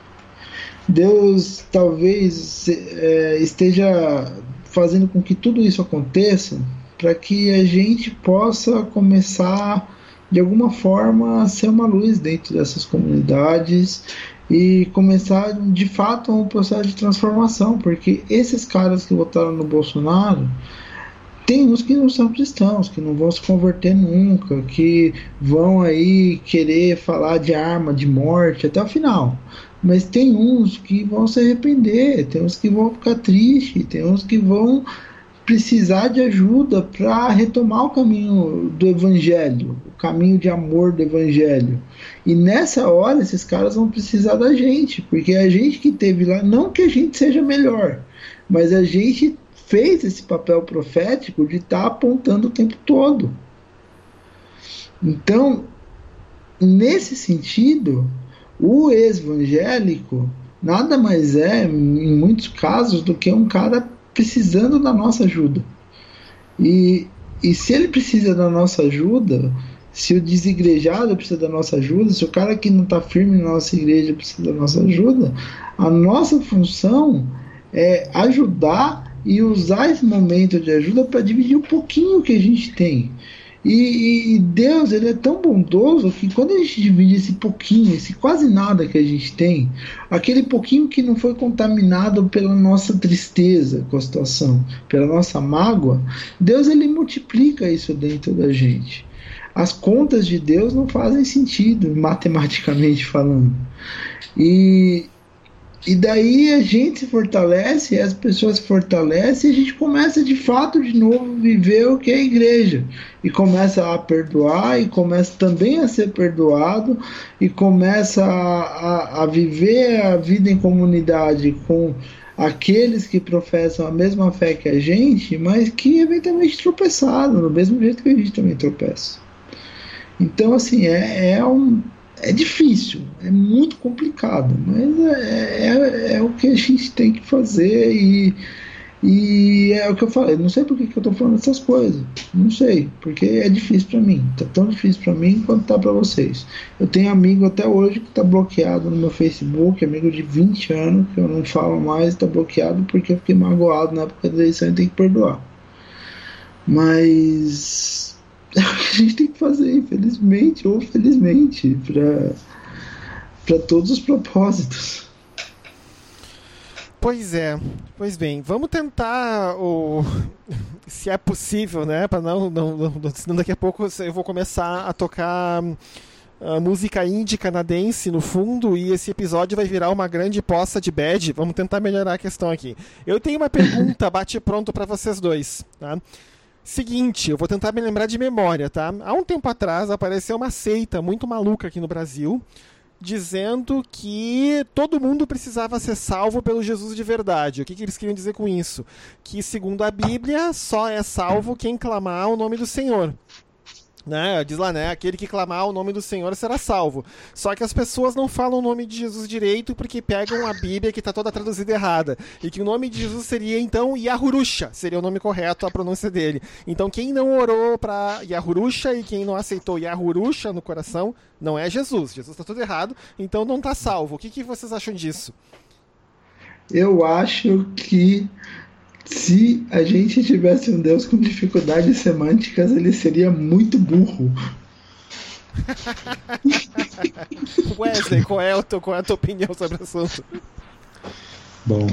Deus talvez é, esteja fazendo com que tudo isso aconteça para que a gente possa começar de alguma forma a ser uma luz dentro dessas comunidades e começar de fato um processo de transformação, porque esses caras que votaram no Bolsonaro tem uns que não são cristãos, que não vão se converter nunca, que vão aí querer falar de arma, de morte até o final. Mas tem uns que vão se arrepender, tem uns que vão ficar tristes, tem uns que vão precisar de ajuda para retomar o caminho do evangelho, o caminho de amor do evangelho. E nessa hora esses caras vão precisar da gente, porque a gente que teve lá, não que a gente seja melhor, mas a gente fez esse papel profético de estar tá apontando o tempo todo. Então, nesse sentido, o evangélico nada mais é, em muitos casos, do que um cara precisando da nossa ajuda. E, e se ele precisa da nossa ajuda, se o desigrejado precisa da nossa ajuda, se o cara que não está firme na nossa igreja precisa da nossa ajuda, a nossa função é ajudar e usar esse momento de ajuda para dividir um pouquinho que a gente tem. E, e, Deus ele é tão bondoso que quando a gente divide esse pouquinho, esse quase nada que a gente tem, aquele pouquinho que não foi contaminado pela nossa tristeza com a situação, pela nossa mágoa, Deus ele multiplica isso dentro da gente. As contas de Deus não fazem sentido, matematicamente falando. E, e daí a gente se fortalece, as pessoas se fortalecem e a gente começa de fato de novo viver o que é a igreja. E começa a perdoar, e começa também a ser perdoado, e começa a, a, a viver a vida em comunidade com aqueles que professam a mesma fé que a gente, mas que eventualmente tropeçaram, do mesmo jeito que a gente também tropeça. Então, assim, é, é um é difícil, é muito complicado, mas é, é, é, o que a gente tem que fazer e, e é o que eu falei. Não sei por que, que eu estou falando essas coisas, não sei, porque é difícil para mim, tá tão difícil para mim quanto tá para vocês. Eu tenho amigo até hoje que está bloqueado no meu Facebook, amigo de 20 anos, que eu não falo mais, está bloqueado porque eu fiquei magoado na época da eleição e tem que perdoar. Mas [laughs] é o que a gente tem que fazer, infelizmente ou felizmente, para todos os propósitos. Pois é, pois bem, vamos tentar o [laughs] se é possível, né? Para não, não, não, senão daqui a pouco eu vou começar a tocar a música indie canadense no fundo e esse episódio vai virar uma grande poça de bad. Vamos tentar melhorar a questão aqui. Eu tenho uma pergunta, [laughs] bate pronto para vocês dois, tá? Seguinte, eu vou tentar me lembrar de memória, tá? Há um tempo atrás apareceu uma seita muito maluca aqui no Brasil, dizendo que todo mundo precisava ser salvo pelo Jesus de verdade. O que, que eles queriam dizer com isso? Que, segundo a Bíblia, só é salvo quem clamar o nome do Senhor. Né? Diz lá, né? Aquele que clamar o nome do Senhor será salvo. Só que as pessoas não falam o nome de Jesus direito porque pegam a Bíblia que está toda traduzida errada. E que o nome de Jesus seria então Yahurusha, seria o nome correto, a pronúncia dele. Então quem não orou para Yahurusha e quem não aceitou Yahurusha no coração não é Jesus. Jesus está tudo errado, então não está salvo. O que, que vocês acham disso? Eu acho que se a gente tivesse um Deus com dificuldades semânticas, ele seria muito burro. [laughs] Wesley, qual é, teu, qual é a tua opinião sobre o assunto? Bom,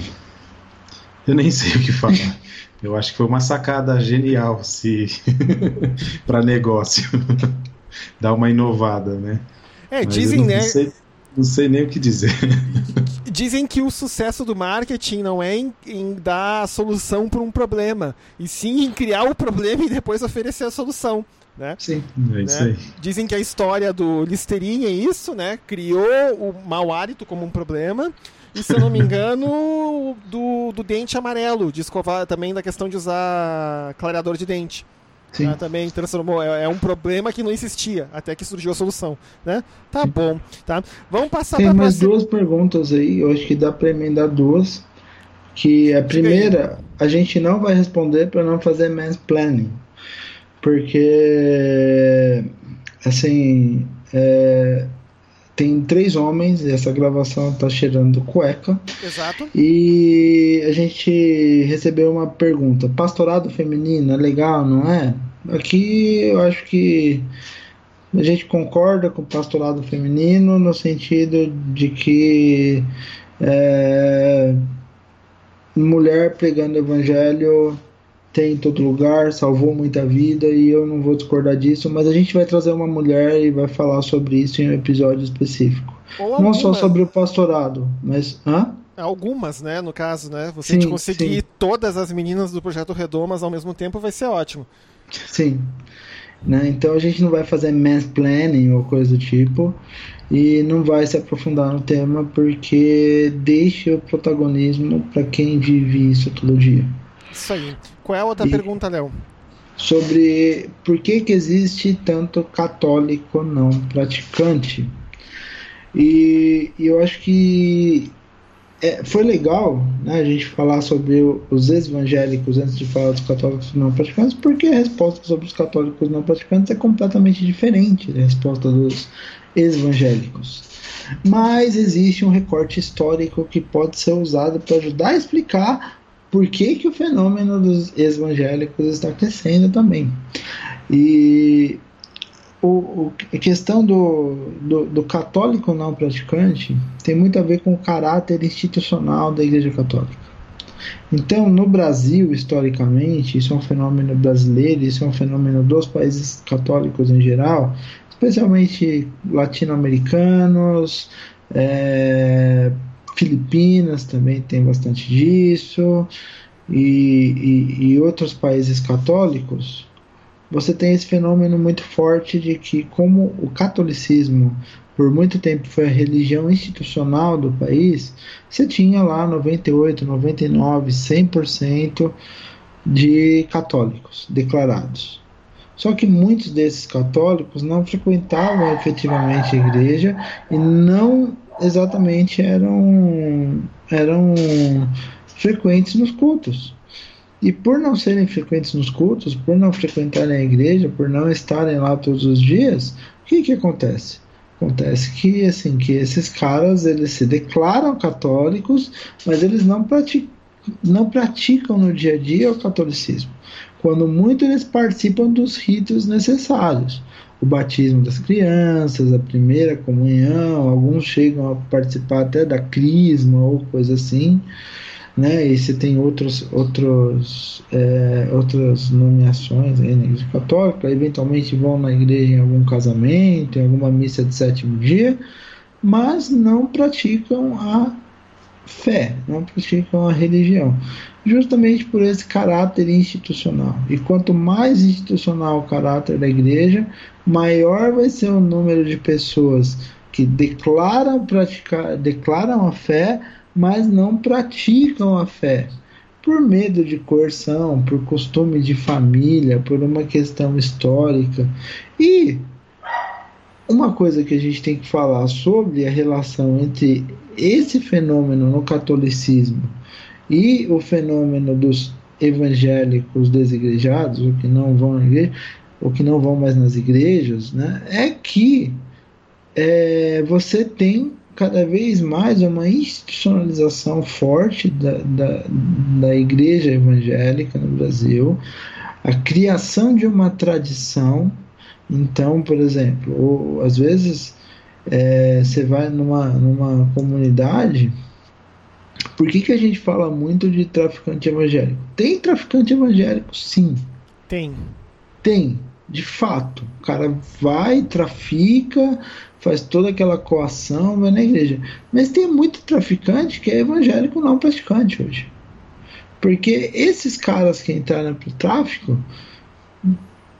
eu nem sei o que falar. Eu acho que foi uma sacada genial se [laughs] para negócio [laughs] dar uma inovada, né? É, Mas dizem, né? Sei, não sei nem o que dizer. [laughs] Dizem que o sucesso do marketing não é em, em dar a solução para um problema, e sim em criar o problema e depois oferecer a solução. Né? Sim, é isso né? aí. Dizem que a história do Listerine é isso, né? Criou o mau hálito como um problema. E se eu não me [laughs] engano, do, do dente amarelo, de escovar também da questão de usar clareador de dente. Sim. Né, também transformou. É, é, um problema que não existia até que surgiu a solução, né? Tá bom, tá? Vamos passar para mais próxima... duas perguntas aí. Eu acho que dá para emendar duas. Que a primeira a gente não vai responder para não fazer mansplaining, porque assim é, tem três homens, e essa gravação tá cheirando cueca. Exato. E a gente recebeu uma pergunta: pastorado feminino é legal, não é? Aqui eu acho que a gente concorda com o pastorado feminino no sentido de que é, mulher pregando evangelho tem em todo lugar, salvou muita vida e eu não vou discordar disso, mas a gente vai trazer uma mulher e vai falar sobre isso em um episódio específico. não só sobre o pastorado, mas. Hã? Algumas, né, no caso, né? Você sim, conseguir sim. todas as meninas do projeto Redomas ao mesmo tempo vai ser ótimo. Sim. Né? Então a gente não vai fazer mansplaining ou coisa do tipo e não vai se aprofundar no tema porque deixa o protagonismo para quem vive isso todo dia. Isso aí. Qual é a outra e pergunta, Léo? Sobre por que, que existe tanto católico não praticante. E, e eu acho que é, foi legal né, a gente falar sobre os evangélicos antes de falar dos católicos não praticantes, porque a resposta sobre os católicos não praticantes é completamente diferente da resposta dos evangélicos. Mas existe um recorte histórico que pode ser usado para ajudar a explicar por que, que o fenômeno dos evangélicos está crescendo também. E o, o, a questão do, do, do, católico não praticante tem muito a ver com o caráter institucional da Igreja Católica. Então, no Brasil, historicamente, isso é um fenômeno brasileiro, isso é um fenômeno dos países católicos em geral, especialmente latino-americanos, é, Filipinas também tem bastante disso, e, e, e outros países católicos, você tem esse fenômeno muito forte de que, como o catolicismo por muito tempo foi a religião institucional do país, você tinha lá 98, 99, 100% de católicos declarados. Só que muitos desses católicos não frequentavam efetivamente a igreja e não exatamente eram, eram frequentes nos cultos. E por não serem frequentes nos cultos, por não frequentarem a igreja, por não estarem lá todos os dias, o que, que acontece? Acontece que assim que esses caras eles se declaram católicos, mas eles não praticam, não praticam no dia a dia o catolicismo. Quando muito eles participam dos ritos necessários o batismo das crianças, a primeira comunhão, alguns chegam a participar até da crisma ou coisa assim, né? E você tem outros, outros, é, outras nomeações aí na igreja católica, eventualmente vão na igreja em algum casamento, em alguma missa de sétimo dia, mas não praticam a fé, não praticam a religião justamente por esse caráter institucional. E quanto mais institucional o caráter da igreja, maior vai ser o número de pessoas que declaram praticar, declaram a fé, mas não praticam a fé. por medo de coerção, por costume de família, por uma questão histórica. E uma coisa que a gente tem que falar sobre a relação entre esse fenômeno no catolicismo e o fenômeno dos evangélicos desigrejados, ou que não vão à igreja, ou que não vão mais nas igrejas, né, é que é, você tem cada vez mais uma institucionalização forte da, da, da igreja evangélica no Brasil, a criação de uma tradição. Então, por exemplo, ou, às vezes é, você vai numa, numa comunidade. Por que, que a gente fala muito de traficante evangélico? Tem traficante evangélico, sim. Tem. Tem, de fato. O cara vai, trafica, faz toda aquela coação, vai na igreja. Mas tem muito traficante que é evangélico não praticante hoje. Porque esses caras que entraram pro tráfico,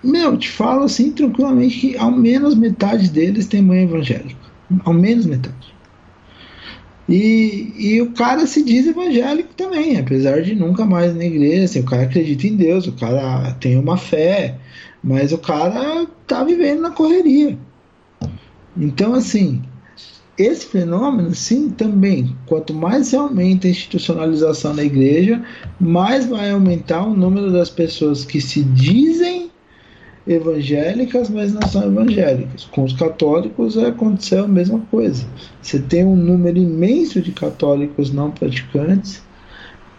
meu, te falo assim tranquilamente que ao menos metade deles tem mãe evangélica. Ao menos metade. E, e o cara se diz evangélico também, apesar de nunca mais na igreja. Assim, o cara acredita em Deus, o cara tem uma fé, mas o cara tá vivendo na correria. Então, assim, esse fenômeno, sim, também, quanto mais aumenta a institucionalização da igreja, mais vai aumentar o número das pessoas que se dizem evangélicas, mas não são evangélicas. Com os católicos aconteceu a mesma coisa. Você tem um número imenso de católicos não praticantes.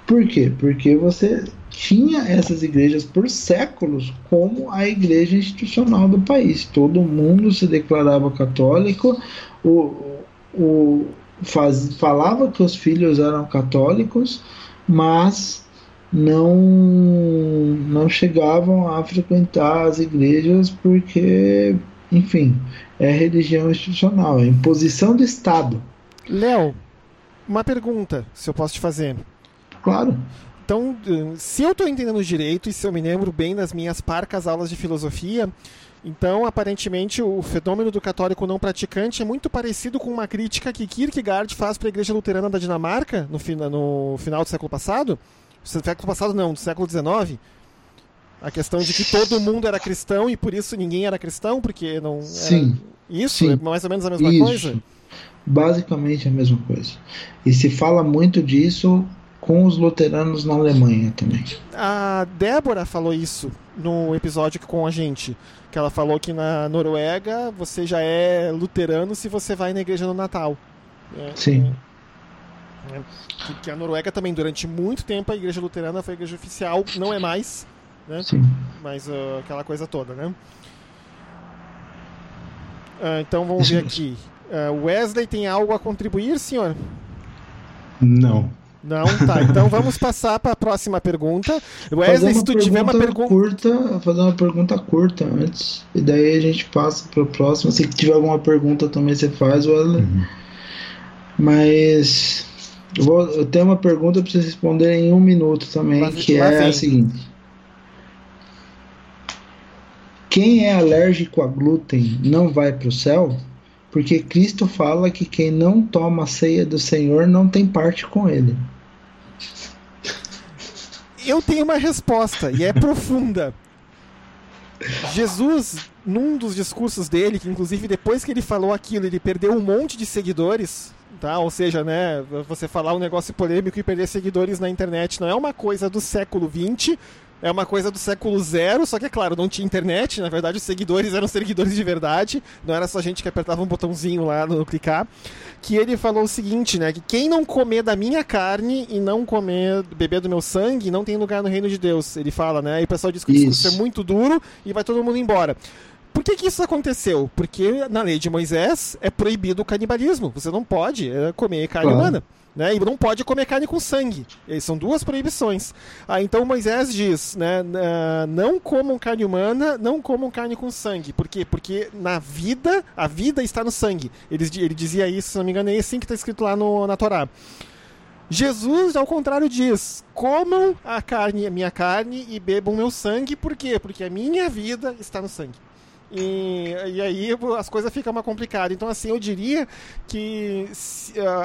Por quê? Porque você tinha essas igrejas por séculos como a igreja institucional do país. Todo mundo se declarava católico, o, o, faz, falava que os filhos eram católicos, mas não, não chegavam a frequentar as igrejas porque, enfim, é religião institucional, é imposição do Estado. Léo, uma pergunta, se eu posso te fazer. Claro. Então, se eu estou entendendo direito e se eu me lembro bem das minhas parcas aulas de filosofia, então aparentemente o fenômeno do católico não praticante é muito parecido com uma crítica que Kierkegaard faz para a Igreja Luterana da Dinamarca no, no final do século passado. Século passado não, do século XIX. A questão de que todo mundo era cristão e por isso ninguém era cristão, porque não. Sim. Isso sim. é mais ou menos a mesma isso. coisa? Basicamente a mesma coisa. E se fala muito disso com os luteranos na Alemanha também. A Débora falou isso no episódio com a gente, que ela falou que na Noruega você já é luterano se você vai na igreja no Natal. É, Sim. É, que a Noruega também durante muito tempo a igreja luterana foi a igreja oficial, não é mais, né? Sim. Mas uh, aquela coisa toda, né? Uh, então vamos ver [laughs] aqui. Uh, Wesley tem algo a contribuir, senhor? Não. Não, tá. Então vamos passar para a próxima pergunta. Wesley, se tu tiver uma pergunta curta, fazer uma pergunta curta antes, e daí a gente passa para o próximo. Se tiver alguma pergunta também você faz, Wesley. Uhum. Mas eu, vou, eu, tenho uma pergunta para você responder em um minuto também, Mas, que é vem. a seguinte: Quem é alérgico a glúten não vai para o céu? Porque Cristo fala que quem não toma a ceia do Senhor não tem parte com ele. Eu tenho uma resposta e é profunda. Jesus, num dos discursos dele, que inclusive depois que ele falou aquilo, ele perdeu um monte de seguidores, tá? Ou seja, né, você falar um negócio polêmico e perder seguidores na internet não é uma coisa do século XX, é uma coisa do século zero, só que é claro, não tinha internet, na verdade os seguidores eram seguidores de verdade, não era só gente que apertava um botãozinho lá no clicar, que ele falou o seguinte, né, que quem não comer da minha carne e não comer, beber do meu sangue, não tem lugar no reino de Deus, ele fala, né, e o pessoal diz que isso. o discurso é muito duro e vai todo mundo embora. Por que, que isso aconteceu? Porque na lei de Moisés é proibido o canibalismo, você não pode comer carne claro. humana. Né, e não pode comer carne com sangue. E são duas proibições. Ah, então Moisés diz, né, não comam carne humana, não comam carne com sangue. Por quê? Porque na vida, a vida está no sangue. Ele, ele dizia isso, se não me engano, é assim que está escrito lá no, na Torá. Jesus, ao contrário, diz: comam a carne, a minha carne e bebam meu sangue. Por quê? Porque a minha vida está no sangue. E, e aí as coisas ficam mais complicadas. Então, assim, eu diria que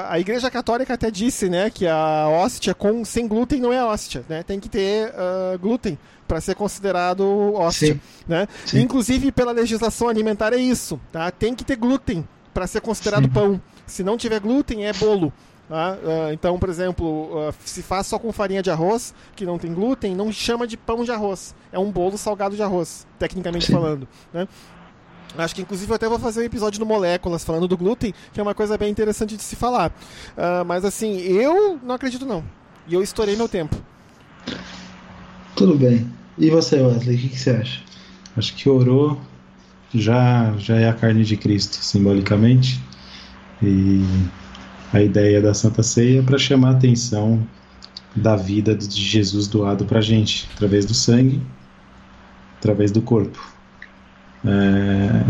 a Igreja Católica até disse, né, que a hóstia com, sem glúten não é hóstia, né? Tem que ter uh, glúten para ser considerado hóstia, Sim. né? Sim. Inclusive pela legislação alimentar é isso, tá? Tem que ter glúten para ser considerado Sim. pão. Se não tiver glúten é bolo. Tá? Uh, então, por exemplo, uh, se faz só com farinha de arroz, que não tem glúten, não chama de pão de arroz. É um bolo salgado de arroz, tecnicamente Sim. falando. Né? Acho que inclusive eu até vou fazer um episódio no Moléculas falando do glúten, que é uma coisa bem interessante de se falar. Uh, mas assim, eu não acredito não. E eu estourei meu tempo. Tudo bem. E você, Wesley, o que, que você acha? Acho que orou já, já é a carne de Cristo, simbolicamente. E a ideia da Santa Ceia para chamar a atenção da vida de Jesus doado para a gente, através do sangue, através do corpo. É,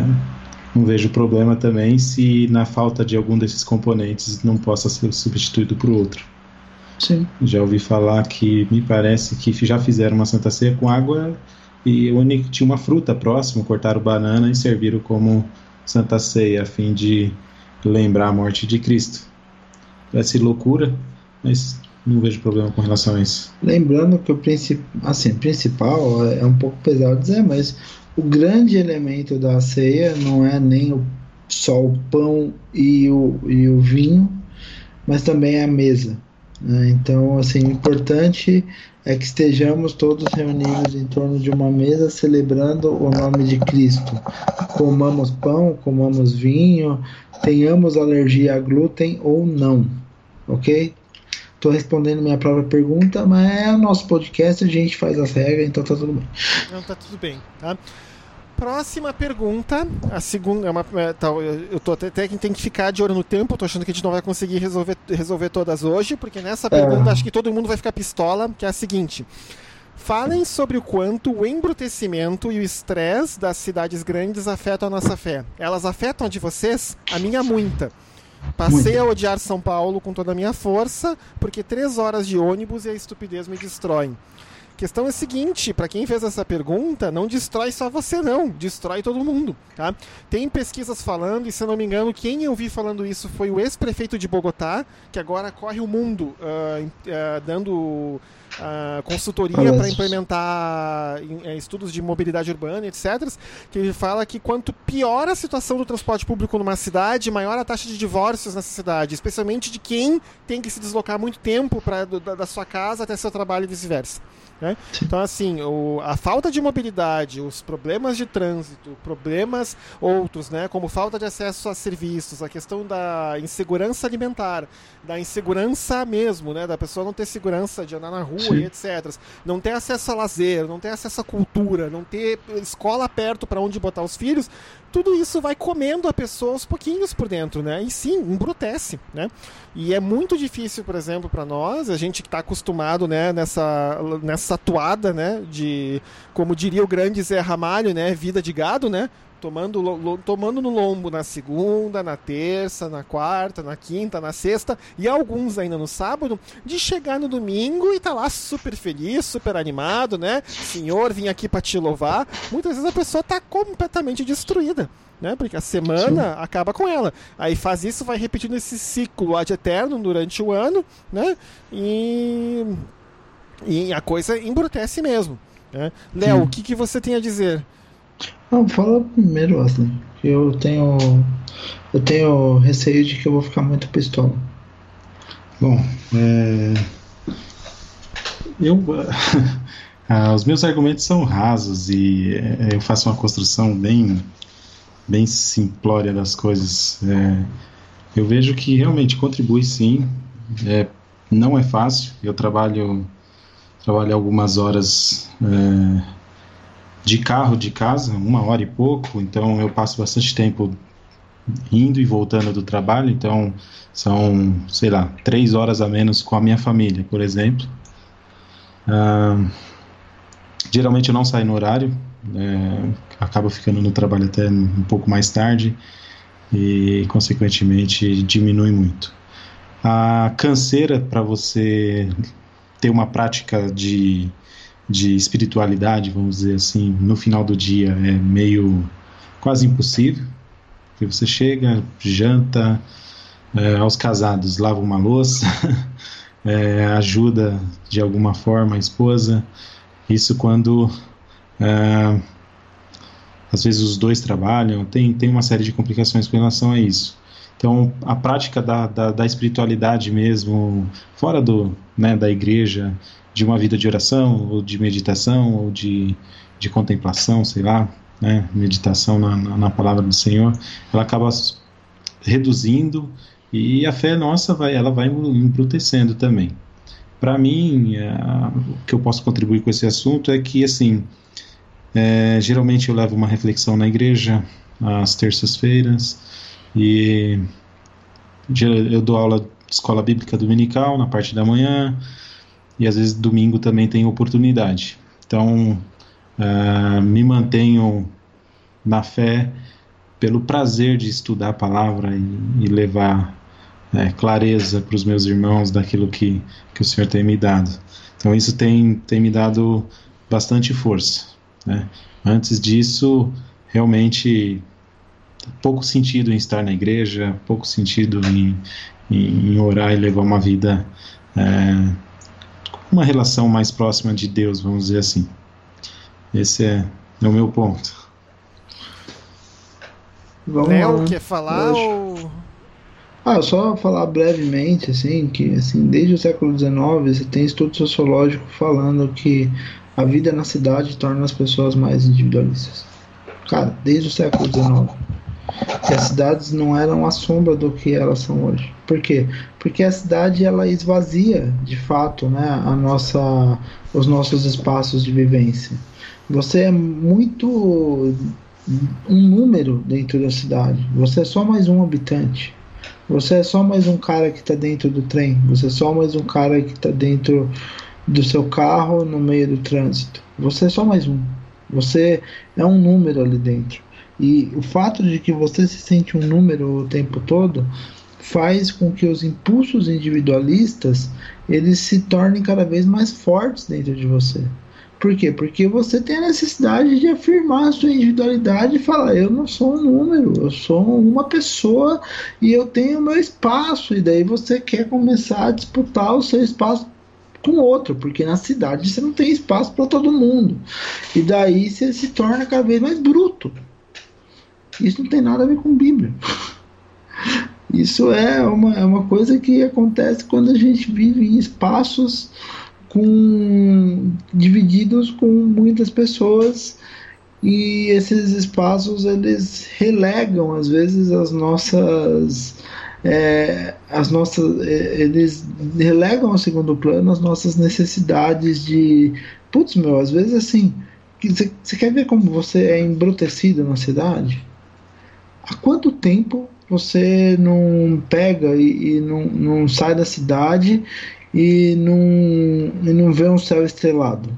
não vejo problema também se na falta de algum desses componentes não possa ser substituído por outro. Sim. Já ouvi falar que me parece que já fizeram uma Santa Ceia com água e tinha uma fruta próxima, cortaram banana e serviram como Santa Ceia a fim de lembrar a morte de Cristo parece loucura, mas não vejo problema com relação a isso. Lembrando que o princip... assim, principal é um pouco pesado dizer, mas o grande elemento da ceia não é nem o, só o pão e o, e o vinho, mas também é a mesa. Né? Então, assim, o importante é que estejamos todos reunidos em torno de uma mesa celebrando o nome de Cristo. Comamos pão, comamos vinho, tenhamos alergia a glúten ou não ok? Estou respondendo minha própria pergunta, mas é o nosso podcast, a gente faz as regras, então tá tudo bem. Não, tá tudo bem, tá? Próxima pergunta, a segunda, é uma, é, tá, eu tô até, até que tem que ficar de olho no tempo, tô achando que a gente não vai conseguir resolver, resolver todas hoje, porque nessa pergunta é. acho que todo mundo vai ficar pistola, que é a seguinte. Falem sobre o quanto o embrutecimento e o estresse das cidades grandes afetam a nossa fé. Elas afetam a de vocês? A minha muita. Passei Muito. a odiar São Paulo com toda a minha força, porque três horas de ônibus e a estupidez me destroem. A questão é a seguinte, para quem fez essa pergunta, não destrói só você não, destrói todo mundo, tá? Tem pesquisas falando, e se eu não me engano, quem eu vi falando isso foi o ex-prefeito de Bogotá, que agora corre o mundo uh, uh, dando uh, consultoria para implementar uh, estudos de mobilidade urbana, etc., que ele fala que quanto pior a situação do transporte público numa cidade, maior a taxa de divórcios nessa cidade, especialmente de quem tem que se deslocar muito tempo pra, da, da sua casa até seu trabalho e vice-versa. Né? Então, assim, o, a falta de mobilidade, os problemas de trânsito, problemas outros, né, como falta de acesso a serviços, a questão da insegurança alimentar, da insegurança mesmo, né, da pessoa não ter segurança de andar na rua Sim. e etc. Não ter acesso a lazer, não ter acesso à cultura, não ter escola perto para onde botar os filhos, tudo isso vai comendo a pessoa aos pouquinhos por dentro, né? E sim, embrutece, né? E é muito difícil, por exemplo, para nós, a gente que está acostumado, né, nessa, nessa atuada, né, de, como diria o grande Zé Ramalho, né, vida de gado, né? Tomando, tomando no lombo na segunda, na terça, na quarta, na quinta, na sexta e alguns ainda no sábado, de chegar no domingo e tá lá super feliz, super animado, né? Senhor, vim aqui para te louvar. Muitas vezes a pessoa tá completamente destruída. Né? Porque a semana Sim. acaba com ela. Aí faz isso, vai repetindo esse ciclo ad eterno durante o ano, né? E, e a coisa embrutece mesmo. Né? Léo, o que, que você tem a dizer? Não, fala primeiro, Wesley. Eu tenho. Eu tenho receio de que eu vou ficar muito pistola. Bom, é... eu. [laughs] ah, os meus argumentos são rasos e é, eu faço uma construção bem, bem simplória das coisas. É... eu vejo que realmente contribui sim. É, não é fácil. Eu trabalho, trabalho algumas horas é, de carro de casa, uma hora e pouco, então eu passo bastante tempo indo e voltando do trabalho, então são, sei lá, três horas a menos com a minha família, por exemplo. Geralmente eu não saio no horário, é, acabo ficando no trabalho até um pouco mais tarde e, consequentemente, diminui muito. A canseira para você ter uma prática de de espiritualidade, vamos dizer assim, no final do dia é meio quase impossível. Porque você chega, janta, é, aos casados lava uma louça, [laughs] é, ajuda de alguma forma a esposa. Isso quando é, às vezes os dois trabalham, tem, tem uma série de complicações com relação a isso. Então, a prática da, da, da espiritualidade mesmo, fora do, né, da igreja, de uma vida de oração, ou de meditação, ou de, de contemplação, sei lá, né, meditação na, na, na palavra do Senhor, ela acaba reduzindo e a fé nossa vai, ela vai embrutecendo também. Para mim, é, o que eu posso contribuir com esse assunto é que, assim, é, geralmente eu levo uma reflexão na igreja às terças-feiras e eu dou aula de escola bíblica dominical na parte da manhã e às vezes domingo também tem oportunidade. Então, uh, me mantenho na fé pelo prazer de estudar a palavra e, e levar é, clareza para os meus irmãos daquilo que, que o Senhor tem me dado. Então, isso tem, tem me dado bastante força. Né? Antes disso, realmente pouco sentido em estar na igreja, pouco sentido em, em, em orar e levar uma vida, é, uma relação mais próxima de Deus, vamos dizer assim. Esse é, é o meu ponto. Léo, quer falar ou... Ah, só falar brevemente, assim, que assim, desde o século XIX você tem estudo sociológico falando que a vida na cidade torna as pessoas mais individualistas. Cara, desde o século XIX que as cidades não eram a sombra do que elas são hoje. Por quê? Porque a cidade ela esvazia, de fato, né, a nossa, os nossos espaços de vivência. Você é muito um número dentro da cidade. Você é só mais um habitante. Você é só mais um cara que está dentro do trem. Você é só mais um cara que está dentro do seu carro no meio do trânsito. Você é só mais um. Você é um número ali dentro. E o fato de que você se sente um número o tempo todo faz com que os impulsos individualistas eles se tornem cada vez mais fortes dentro de você. Por quê? Porque você tem a necessidade de afirmar a sua individualidade e falar: eu não sou um número, eu sou uma pessoa e eu tenho meu espaço. E daí você quer começar a disputar o seu espaço com outro, porque na cidade você não tem espaço para todo mundo. E daí você se torna cada vez mais bruto. Isso não tem nada a ver com Bíblia. Isso é uma, é uma coisa que acontece quando a gente vive em espaços com divididos com muitas pessoas e esses espaços eles relegam às vezes as nossas é, as nossas é, eles relegam ao segundo plano as nossas necessidades de putz meu às vezes assim você quer ver como você é embrutecido na cidade há quanto tempo você não pega e, e não, não, sai da cidade e não, e não vê um céu estrelado?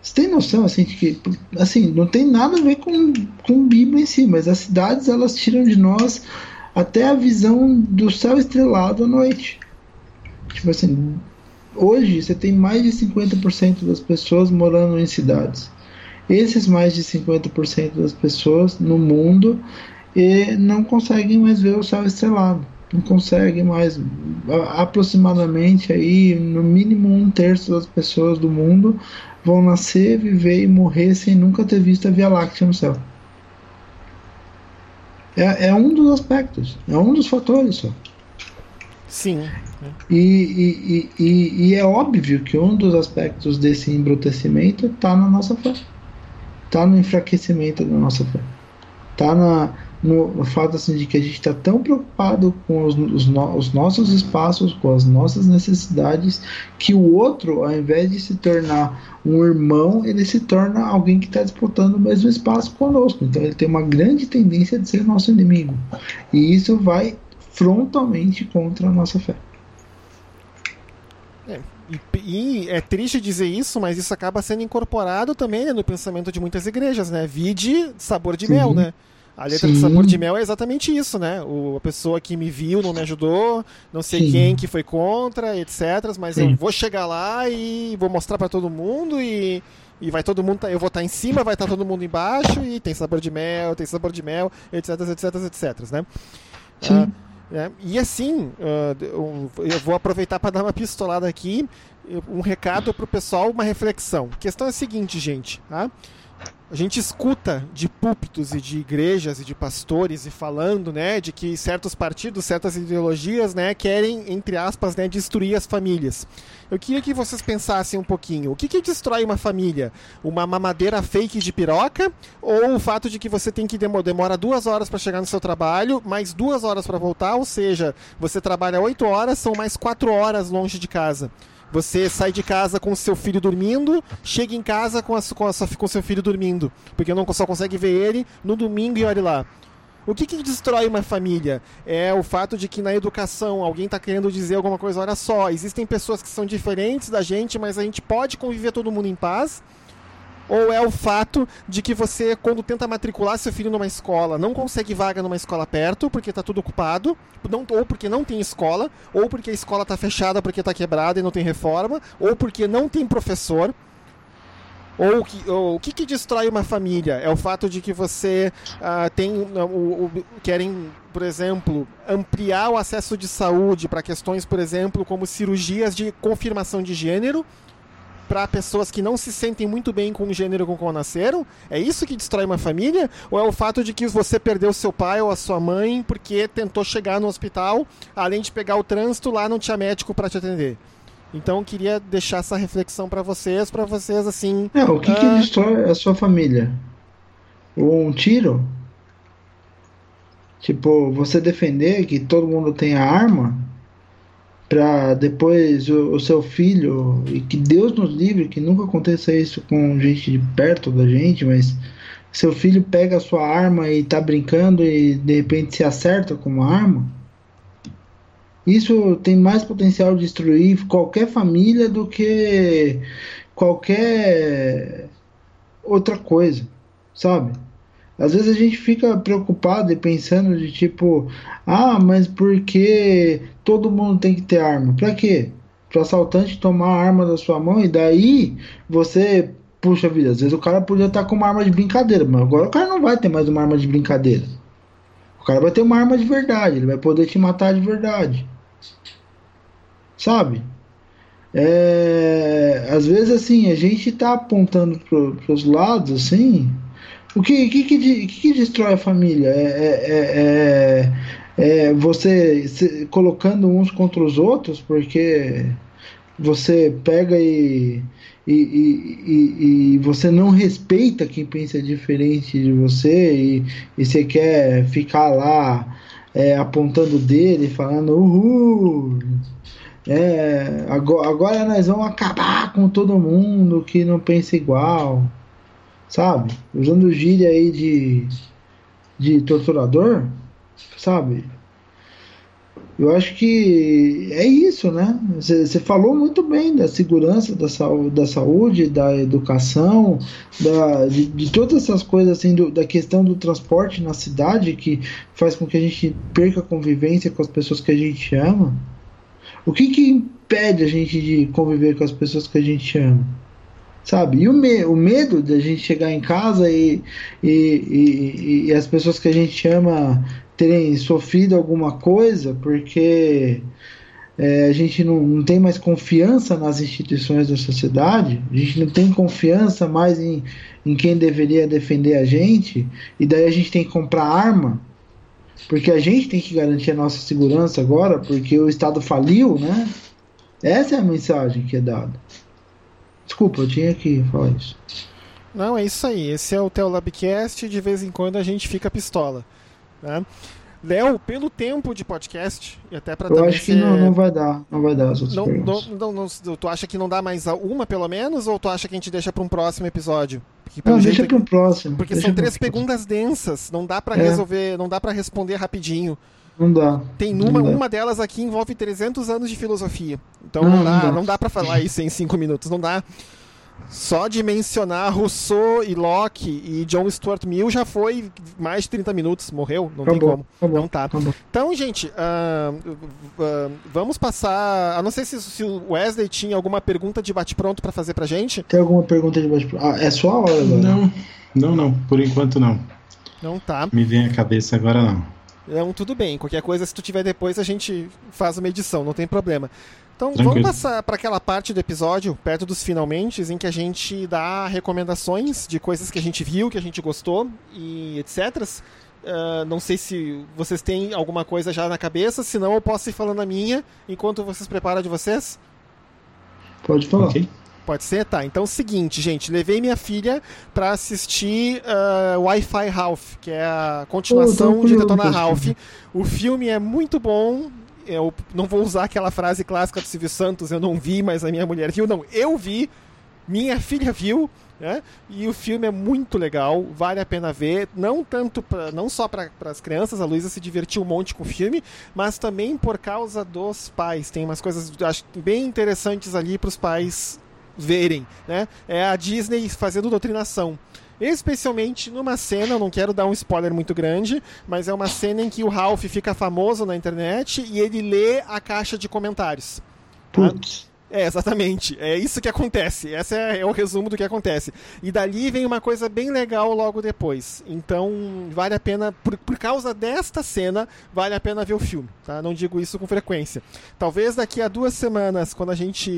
Você tem noção assim de que assim não tem nada a ver com, com Bíblia em si, mas as cidades elas tiram de nós até a visão do céu estrelado à noite. Tipo assim, hoje você tem mais de 50% das pessoas morando em cidades esses mais de 50% das pessoas no mundo e não conseguem mais ver o céu estrelado. Não conseguem mais. Aproximadamente aí, no mínimo um terço das pessoas do mundo vão nascer, viver e morrer sem nunca ter visto a Via Láctea no céu. É, é um dos aspectos, é um dos fatores só. Sim. E, e, e, e, é óbvio que um dos aspectos desse embrutecimento está na nossa fé está no enfraquecimento da nossa fé. Está no, no, fato assim, de que a gente está tão preocupado com os, os, no, os, nossos espaços, com as nossas necessidades, que o outro, ao invés de se tornar um irmão, ele se torna alguém que está disputando o mesmo espaço conosco. Então ele tem uma grande tendência de ser nosso inimigo. E isso vai frontalmente contra a nossa fé. É, e, e, é triste dizer isso, mas isso acaba sendo incorporado também né, no pensamento de muitas igrejas, né? Vide sabor de Sim. mel, né? A letra Sim. de sabor de mel é exatamente isso, né? O, a pessoa que me viu não me ajudou, não sei Sim. quem que foi contra, etc. Mas Sim. eu vou chegar lá e vou mostrar para todo mundo e, e vai todo mundo, tá, eu vou estar tá em cima, vai estar tá todo mundo embaixo e tem sabor de mel, tem sabor de mel, etc, etc, etc, né? Sim. Uh, é, e assim, uh, eu vou aproveitar para dar uma pistolada aqui, um recado para o pessoal, uma reflexão. A questão é a seguinte, gente, tá? A gente escuta de púlpitos e de igrejas e de pastores e falando, né, de que certos partidos, certas ideologias, né, querem, entre aspas, né, destruir as famílias. Eu queria que vocês pensassem um pouquinho, o que que destrói uma família? Uma mamadeira fake de piroca ou o fato de que você tem que demora duas horas para chegar no seu trabalho, mais duas horas para voltar, ou seja, você trabalha oito horas, são mais quatro horas longe de casa. Você sai de casa com seu filho dormindo, chega em casa com, a, com, a, com seu filho dormindo, porque não só consegue ver ele no domingo e olha lá. O que, que destrói uma família? É o fato de que na educação alguém está querendo dizer alguma coisa. Olha só, existem pessoas que são diferentes da gente, mas a gente pode conviver todo mundo em paz ou é o fato de que você, quando tenta matricular seu filho numa escola, não consegue vaga numa escola perto, porque está tudo ocupado, não, ou porque não tem escola, ou porque a escola está fechada porque está quebrada e não tem reforma, ou porque não tem professor. Ou, que, ou o que, que destrói uma família? É o fato de que você uh, tem. Uh, o, o, querem, por exemplo, ampliar o acesso de saúde para questões, por exemplo, como cirurgias de confirmação de gênero para pessoas que não se sentem muito bem com o gênero com o qual nasceram? É isso que destrói uma família? Ou é o fato de que você perdeu seu pai ou a sua mãe porque tentou chegar no hospital, além de pegar o trânsito, lá não tinha médico para te atender? Então eu queria deixar essa reflexão para vocês, para vocês assim. É, o que, uh... que ah, destrói a sua família? Um tiro? Tipo, você defender que todo mundo tenha arma? Para depois o, o, seu filho e que Deus nos livre que nunca aconteça isso com gente de perto da gente, mas seu filho pega a sua arma e tá brincando e de repente se acerta com uma arma, isso tem mais potencial de destruir qualquer família do que qualquer outra coisa, sabe? Às vezes a gente fica preocupado e pensando de tipo, ah, mas porque todo mundo tem que ter arma? Pra quê? Para assaltante tomar a arma da sua mão e daí você, puxa vida, às vezes o cara podia estar com uma arma de brincadeira, mas agora o cara não vai ter mais uma arma de brincadeira. O cara vai ter uma arma de verdade, ele vai poder te matar de verdade. Sabe? É, às vezes assim, a gente tá apontando para os lados assim, o que, que, que, que, destrói a família? É, é, é, é você se, colocando uns contra os outros, porque você pega e, e, e, e, você não respeita quem pensa diferente de você e, e você quer ficar lá é, apontando dele, falando uhul. É, agora, agora nós vamos acabar com todo mundo que não pensa igual sabe? Usando gíria aí de, de torturador, sabe? Eu acho que é isso, né? Você falou muito bem da segurança, da, saúde, da, saúde, da educação, da, de, de todas essas coisas, assim, do, da questão do transporte na cidade que faz com que a gente perca a convivência com as pessoas que a gente ama. O que, que impede a gente de conviver com as pessoas que a gente ama? Sabe? E o, me o medo de a gente chegar em casa e, e, e, e, as pessoas que a gente ama terem sofrido alguma coisa porque é, a gente não, não tem mais confiança nas instituições da sociedade, a gente não tem confiança mais em, em quem deveria defender a gente, e daí a gente tem que comprar arma. Porque a gente tem que garantir a nossa segurança agora, porque o Estado faliu, né? Essa é a mensagem que é dada. Desculpa, eu tinha que falar isso. Não, é isso aí. Esse é o Teolabcast de vez em quando a gente fica pistola. Né? Léo, pelo tempo de podcast, e até para Eu acho que ser... não, não vai dar, não vai dar as outras não, não, não, não, Tu acha que não dá mais uma, pelo menos, ou tu acha que a gente deixa para um próximo episódio? Porque, não, deixa para um próximo. Porque são três perguntas densas, não dá para é. resolver, não dá para responder rapidinho. Não dá. Tem uma, dá. uma delas aqui envolve 300 anos de filosofia. Então não, não dá, não dá, dá para falar isso em 5 minutos, não dá. Só de mencionar Rousseau e Locke e John Stuart Mill já foi mais de 30 minutos, morreu, não Acabou, tem como. acabou, não tá. Então, gente, ah, ah, vamos passar. A não sei se, se o Wesley tinha alguma pergunta de bate-pronto pra fazer pra gente. Tem alguma pergunta de baixo? Ah, é sua hora agora. Não, não, não. Por enquanto não. Não tá. Me vem à cabeça agora não. Então, tudo bem. Qualquer coisa, se tu tiver depois, a gente faz uma edição, não tem problema. Então, Tranquilo. vamos passar para aquela parte do episódio, perto dos finalmente, em que a gente dá recomendações de coisas que a gente viu, que a gente gostou e etc. Ah, não sei se vocês têm alguma coisa já na cabeça, senão eu posso ir falando a minha enquanto vocês preparam a de vocês. Pode falar. Ok? Pode ser? Tá. Então, seguinte, gente. Levei minha filha pra assistir uh, Wi-Fi Ralph, que é a continuação Oh, de Detona Ralph. O filme é muito bom. Eu não vou usar aquela frase clássica do Silvio Santos, eu não vi, mas a minha mulher viu. Não, eu vi, minha filha viu, né? E o filme é muito legal, vale a pena ver. Não tanto pra, não só para as crianças, a Luísa se divertiu um monte com o filme, mas também por causa dos pais. Tem umas coisas acho, bem interessantes ali para os pais verem, né? É a Disney fazendo doutrinação. Especialmente numa cena, não quero dar um spoiler muito grande, mas é uma cena em que o Ralph fica famoso na internet e ele lê a caixa de comentários. tá? É, exatamente. É isso que acontece. Esse é, é o resumo do que acontece. E dali vem uma coisa bem legal logo depois. Então, vale a pena, por, por causa desta cena, vale a pena ver o filme. Tá? Não digo isso com frequência. Talvez daqui a duas semanas, quando a gente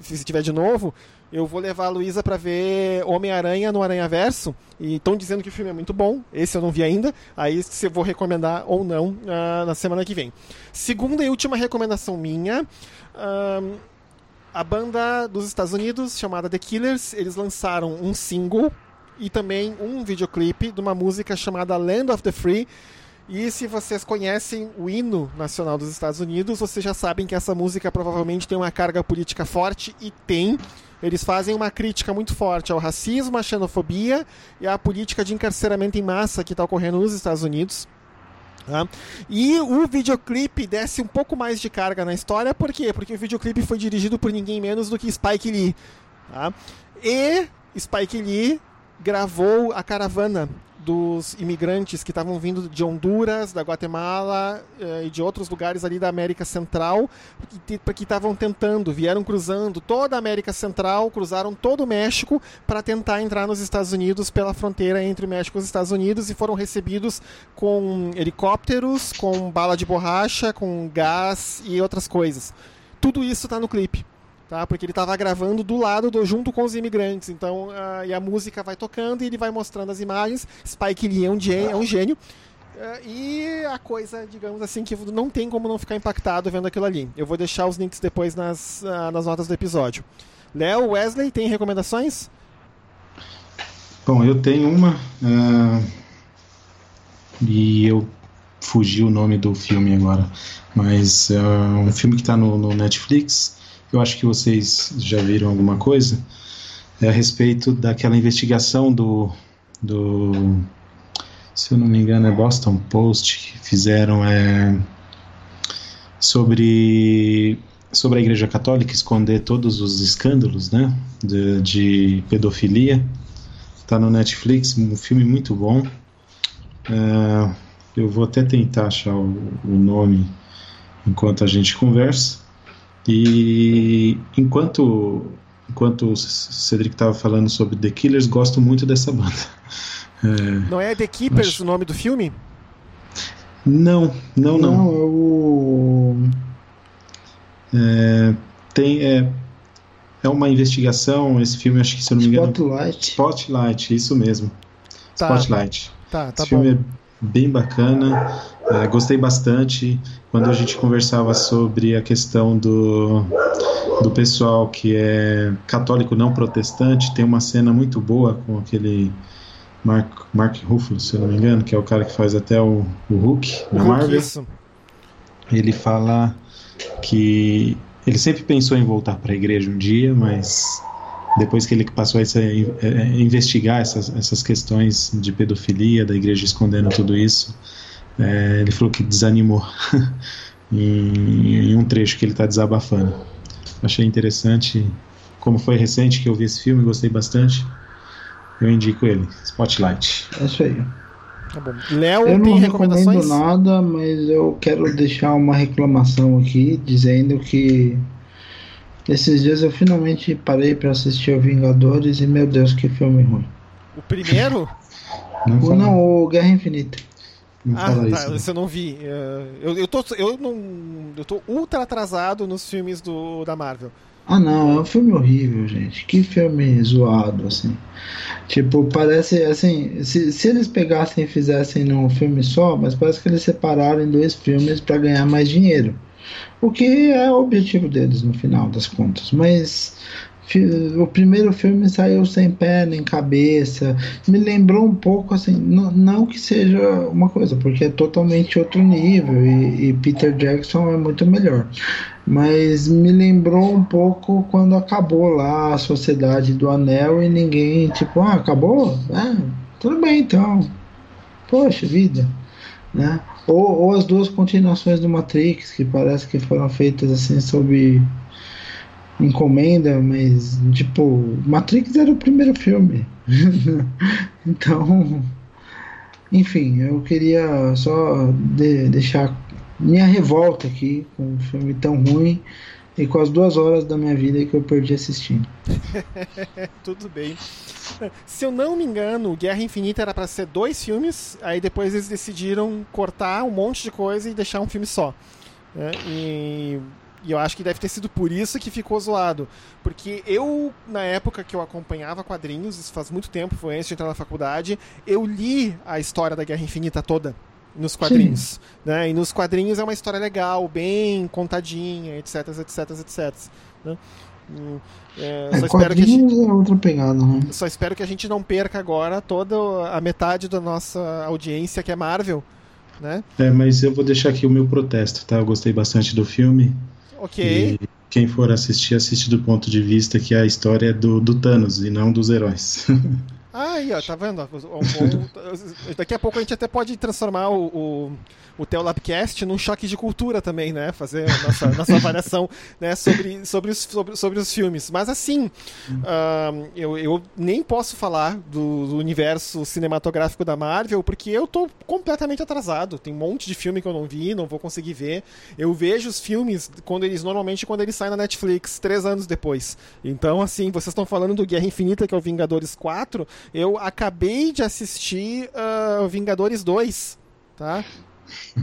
se tiver de novo, eu vou levar a Luísa pra ver Homem-Aranha no Aranha Verso. E estão dizendo que o filme é muito bom. Esse eu não vi ainda. Aí se eu vou recomendar ou não ah, na semana que vem. Segunda e última recomendação minha. ahn, a banda dos Estados Unidos, chamada The Killers, eles lançaram um single e também um videoclipe de uma música chamada Land of the Free. E se vocês conhecem o hino nacional dos Estados Unidos, vocês já sabem que essa música provavelmente tem uma carga política forte e tem. Eles fazem uma crítica muito forte ao racismo, à xenofobia e à política de encarceramento em massa que está ocorrendo nos Estados Unidos. tá? E o videoclipe desce um pouco mais de carga na história, por quê? Porque o videoclipe foi dirigido por ninguém menos do que Spike Lee. tá? E Spike Lee gravou a caravana dos imigrantes que estavam vindo de Honduras, da Guatemala eh, e de outros lugares ali da América Central, que estavam tentando, vieram cruzando toda a América Central, cruzaram todo o México para tentar entrar nos Estados Unidos pela fronteira entre o México e os Estados Unidos e foram recebidos com helicópteros, com bala de borracha, com gás e outras coisas. Tudo isso está no clipe tá? Porque ele estava gravando do lado, do, junto com os imigrantes. Então, ah, e a música vai tocando e ele vai mostrando as imagens. Spike Lee é um gênio. É um gênio. Ah, e a coisa, digamos assim, que não tem como não ficar impactado vendo aquilo ali. Eu vou deixar os links depois nas, ah, nas notas do episódio. Léo, Wesley, tem recomendações? Bom, eu tenho uma. ah, e eu fugi o nome do filme agora. Mas é um filme que está no, no Netflix. Eu acho que vocês já viram alguma coisa. É a respeito daquela investigação do. do se eu não me engano, é Boston Post que fizeram é, sobre sobre a Igreja Católica esconder todos os escândalos, né, de, de pedofilia. Tá no Netflix, um filme muito bom. É, eu vou até tentar achar o, o nome enquanto a gente conversa. E enquanto enquanto o Cedric estava falando sobre The Killers, gosto muito dessa banda. [laughs] É, Não é The Keepers Acho- o nome do filme? não, não, não. Não, é o. É, tem é, é uma investigação. Esse filme, acho que se eu não me engano, Spotlight. Spotlight, isso mesmo. Tá. Spotlight. Tá, tá Esse bom. filme é bem bacana, é, gostei bastante quando a gente conversava sobre a questão do, do pessoal que é católico não protestante. Tem uma cena muito boa com aquele Mark, Mark Ruffalo, se eu não me engano, que é o cara que faz até o, o Hulk na Marvel. Isso. Ele fala que ele sempre pensou em voltar para a igreja um dia, mas depois que ele passou a essa- é, investigar essas, essas questões de pedofilia, da igreja escondendo tudo isso, é, ele falou que desanimou [laughs] em, em um trecho que ele está desabafando. Achei interessante como foi recente que eu vi esse filme, gostei bastante, eu indico ele, Spotlight. É isso aí. Tá bom. Léo, Eu não tem recomendo nada, mas eu quero deixar uma reclamação aqui, dizendo que esses dias eu finalmente parei pra assistir o Vingadores e meu Deus, que filme ruim. O primeiro? Não O, não, o Guerra Infinita. Não ah, fala tá, isso. né? eu não vi. É, Eu, eu, tô, eu, não, eu tô ultra atrasado nos filmes do, da Marvel. Ah não, é um filme horrível, gente. Que filme zoado, assim. Tipo, parece assim, se, se eles pegassem e fizessem num filme só, mas parece que eles separaram em dois filmes pra ganhar mais dinheiro. O que é o objetivo deles no final das contas. Mas o primeiro filme saiu sem pé nem cabeça. Me lembrou um pouco assim, não, que seja uma coisa, porque é totalmente outro nível e, e Peter Jackson é muito melhor. Mas me lembrou um pouco quando acabou lá a Sociedade do Anel e ninguém, tipo, ah, acabou? Ah, tudo bem então. Poxa vida, né? Ou, ou as duas continuações do Matrix, que parece que foram feitas assim sob encomenda, mas tipo, Matrix era o primeiro filme. [laughs] então, enfim, eu queria só de- deixar minha revolta aqui com um filme tão ruim e com as duas horas da minha vida que eu perdi assistindo. [laughs] Tudo bem. Se eu não me engano, Guerra Infinita era pra ser dois filmes, aí depois eles decidiram cortar um monte de coisa e deixar um filme só. né? E, e eu acho que deve ter sido por isso que ficou zoado. Porque eu, na época que eu acompanhava quadrinhos, isso faz muito tempo, foi antes de entrar na faculdade, eu li a história da Guerra Infinita toda nos quadrinhos. Né? E nos quadrinhos é uma história legal, bem contadinha, etc, etc, etc. Né? Hum, é, É, só espero que a gente é outra pegada, né? só espero que a gente não perca agora toda a metade da nossa audiência que é Marvel, né? É, mas eu vou deixar aqui o meu protesto, tá? Eu gostei bastante do filme. Ok. E quem for assistir, assiste do ponto de vista que a história é do, do Thanos e não dos heróis. [laughs] Aí, ó, tá vendo? [laughs] Daqui a pouco a gente até pode transformar o, o, o Teolabcast num choque de cultura também, né? Fazer a nossa, nossa avaliação né, sobre, sobre, os, sobre, sobre os filmes. Mas assim, ahn, eu, eu nem posso falar do, do universo cinematográfico da Marvel, porque eu tô completamente atrasado. Tem um monte de filme que eu não vi, não vou conseguir ver. Eu vejo os filmes quando eles normalmente quando eles saem na Netflix, três anos depois. Então, assim, vocês estão falando do Guerra Infinita, que é o Vingadores 4. Eu acabei de assistir ah, Vingadores 2, tá?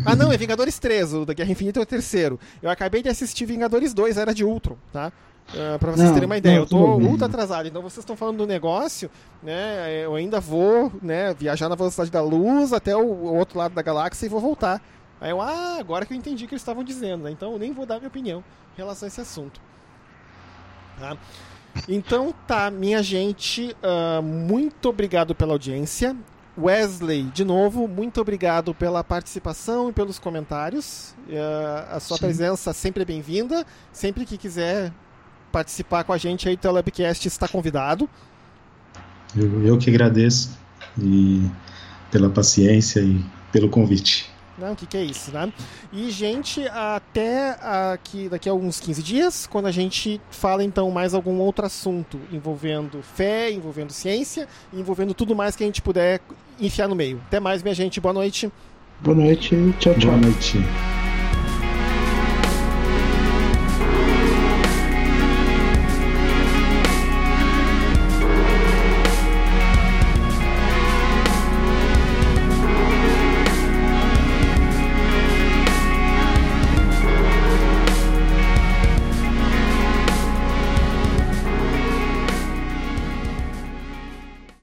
Ah, não, é Vingadores 3, o da Guerra Infinita é o terceiro. Eu acabei de assistir Vingadores 2, Era de Ultron, tá? Uh, pra vocês Não, terem uma ideia, não, eu tô ultra atrasado. Então vocês estão falando do negócio, né? Eu ainda vou, né, viajar na velocidade da luz até o, o outro lado da galáxia e vou voltar. Aí eu, ah, agora que eu entendi o que eles estavam dizendo, né? Então eu nem vou dar minha opinião em relação a esse assunto. Tá? Então tá, minha gente, ah, muito obrigado pela audiência. Wesley, de novo, muito obrigado pela participação e pelos comentários. Ah, a sua Sim. presença sempre é bem-vinda. Sempre que quiser participar com a gente aí, o Telebcast está convidado. Eu, eu que agradeço e pela paciência e pelo convite. Não, o que, que é isso, né? E, gente, até aqui, daqui a alguns 15 dias, quando a gente fala então mais algum outro assunto envolvendo fé, envolvendo ciência, envolvendo tudo mais que a gente puder enfiar no meio. Até mais, minha gente. Boa noite. Boa noite, tchau, tchau. Boa noite.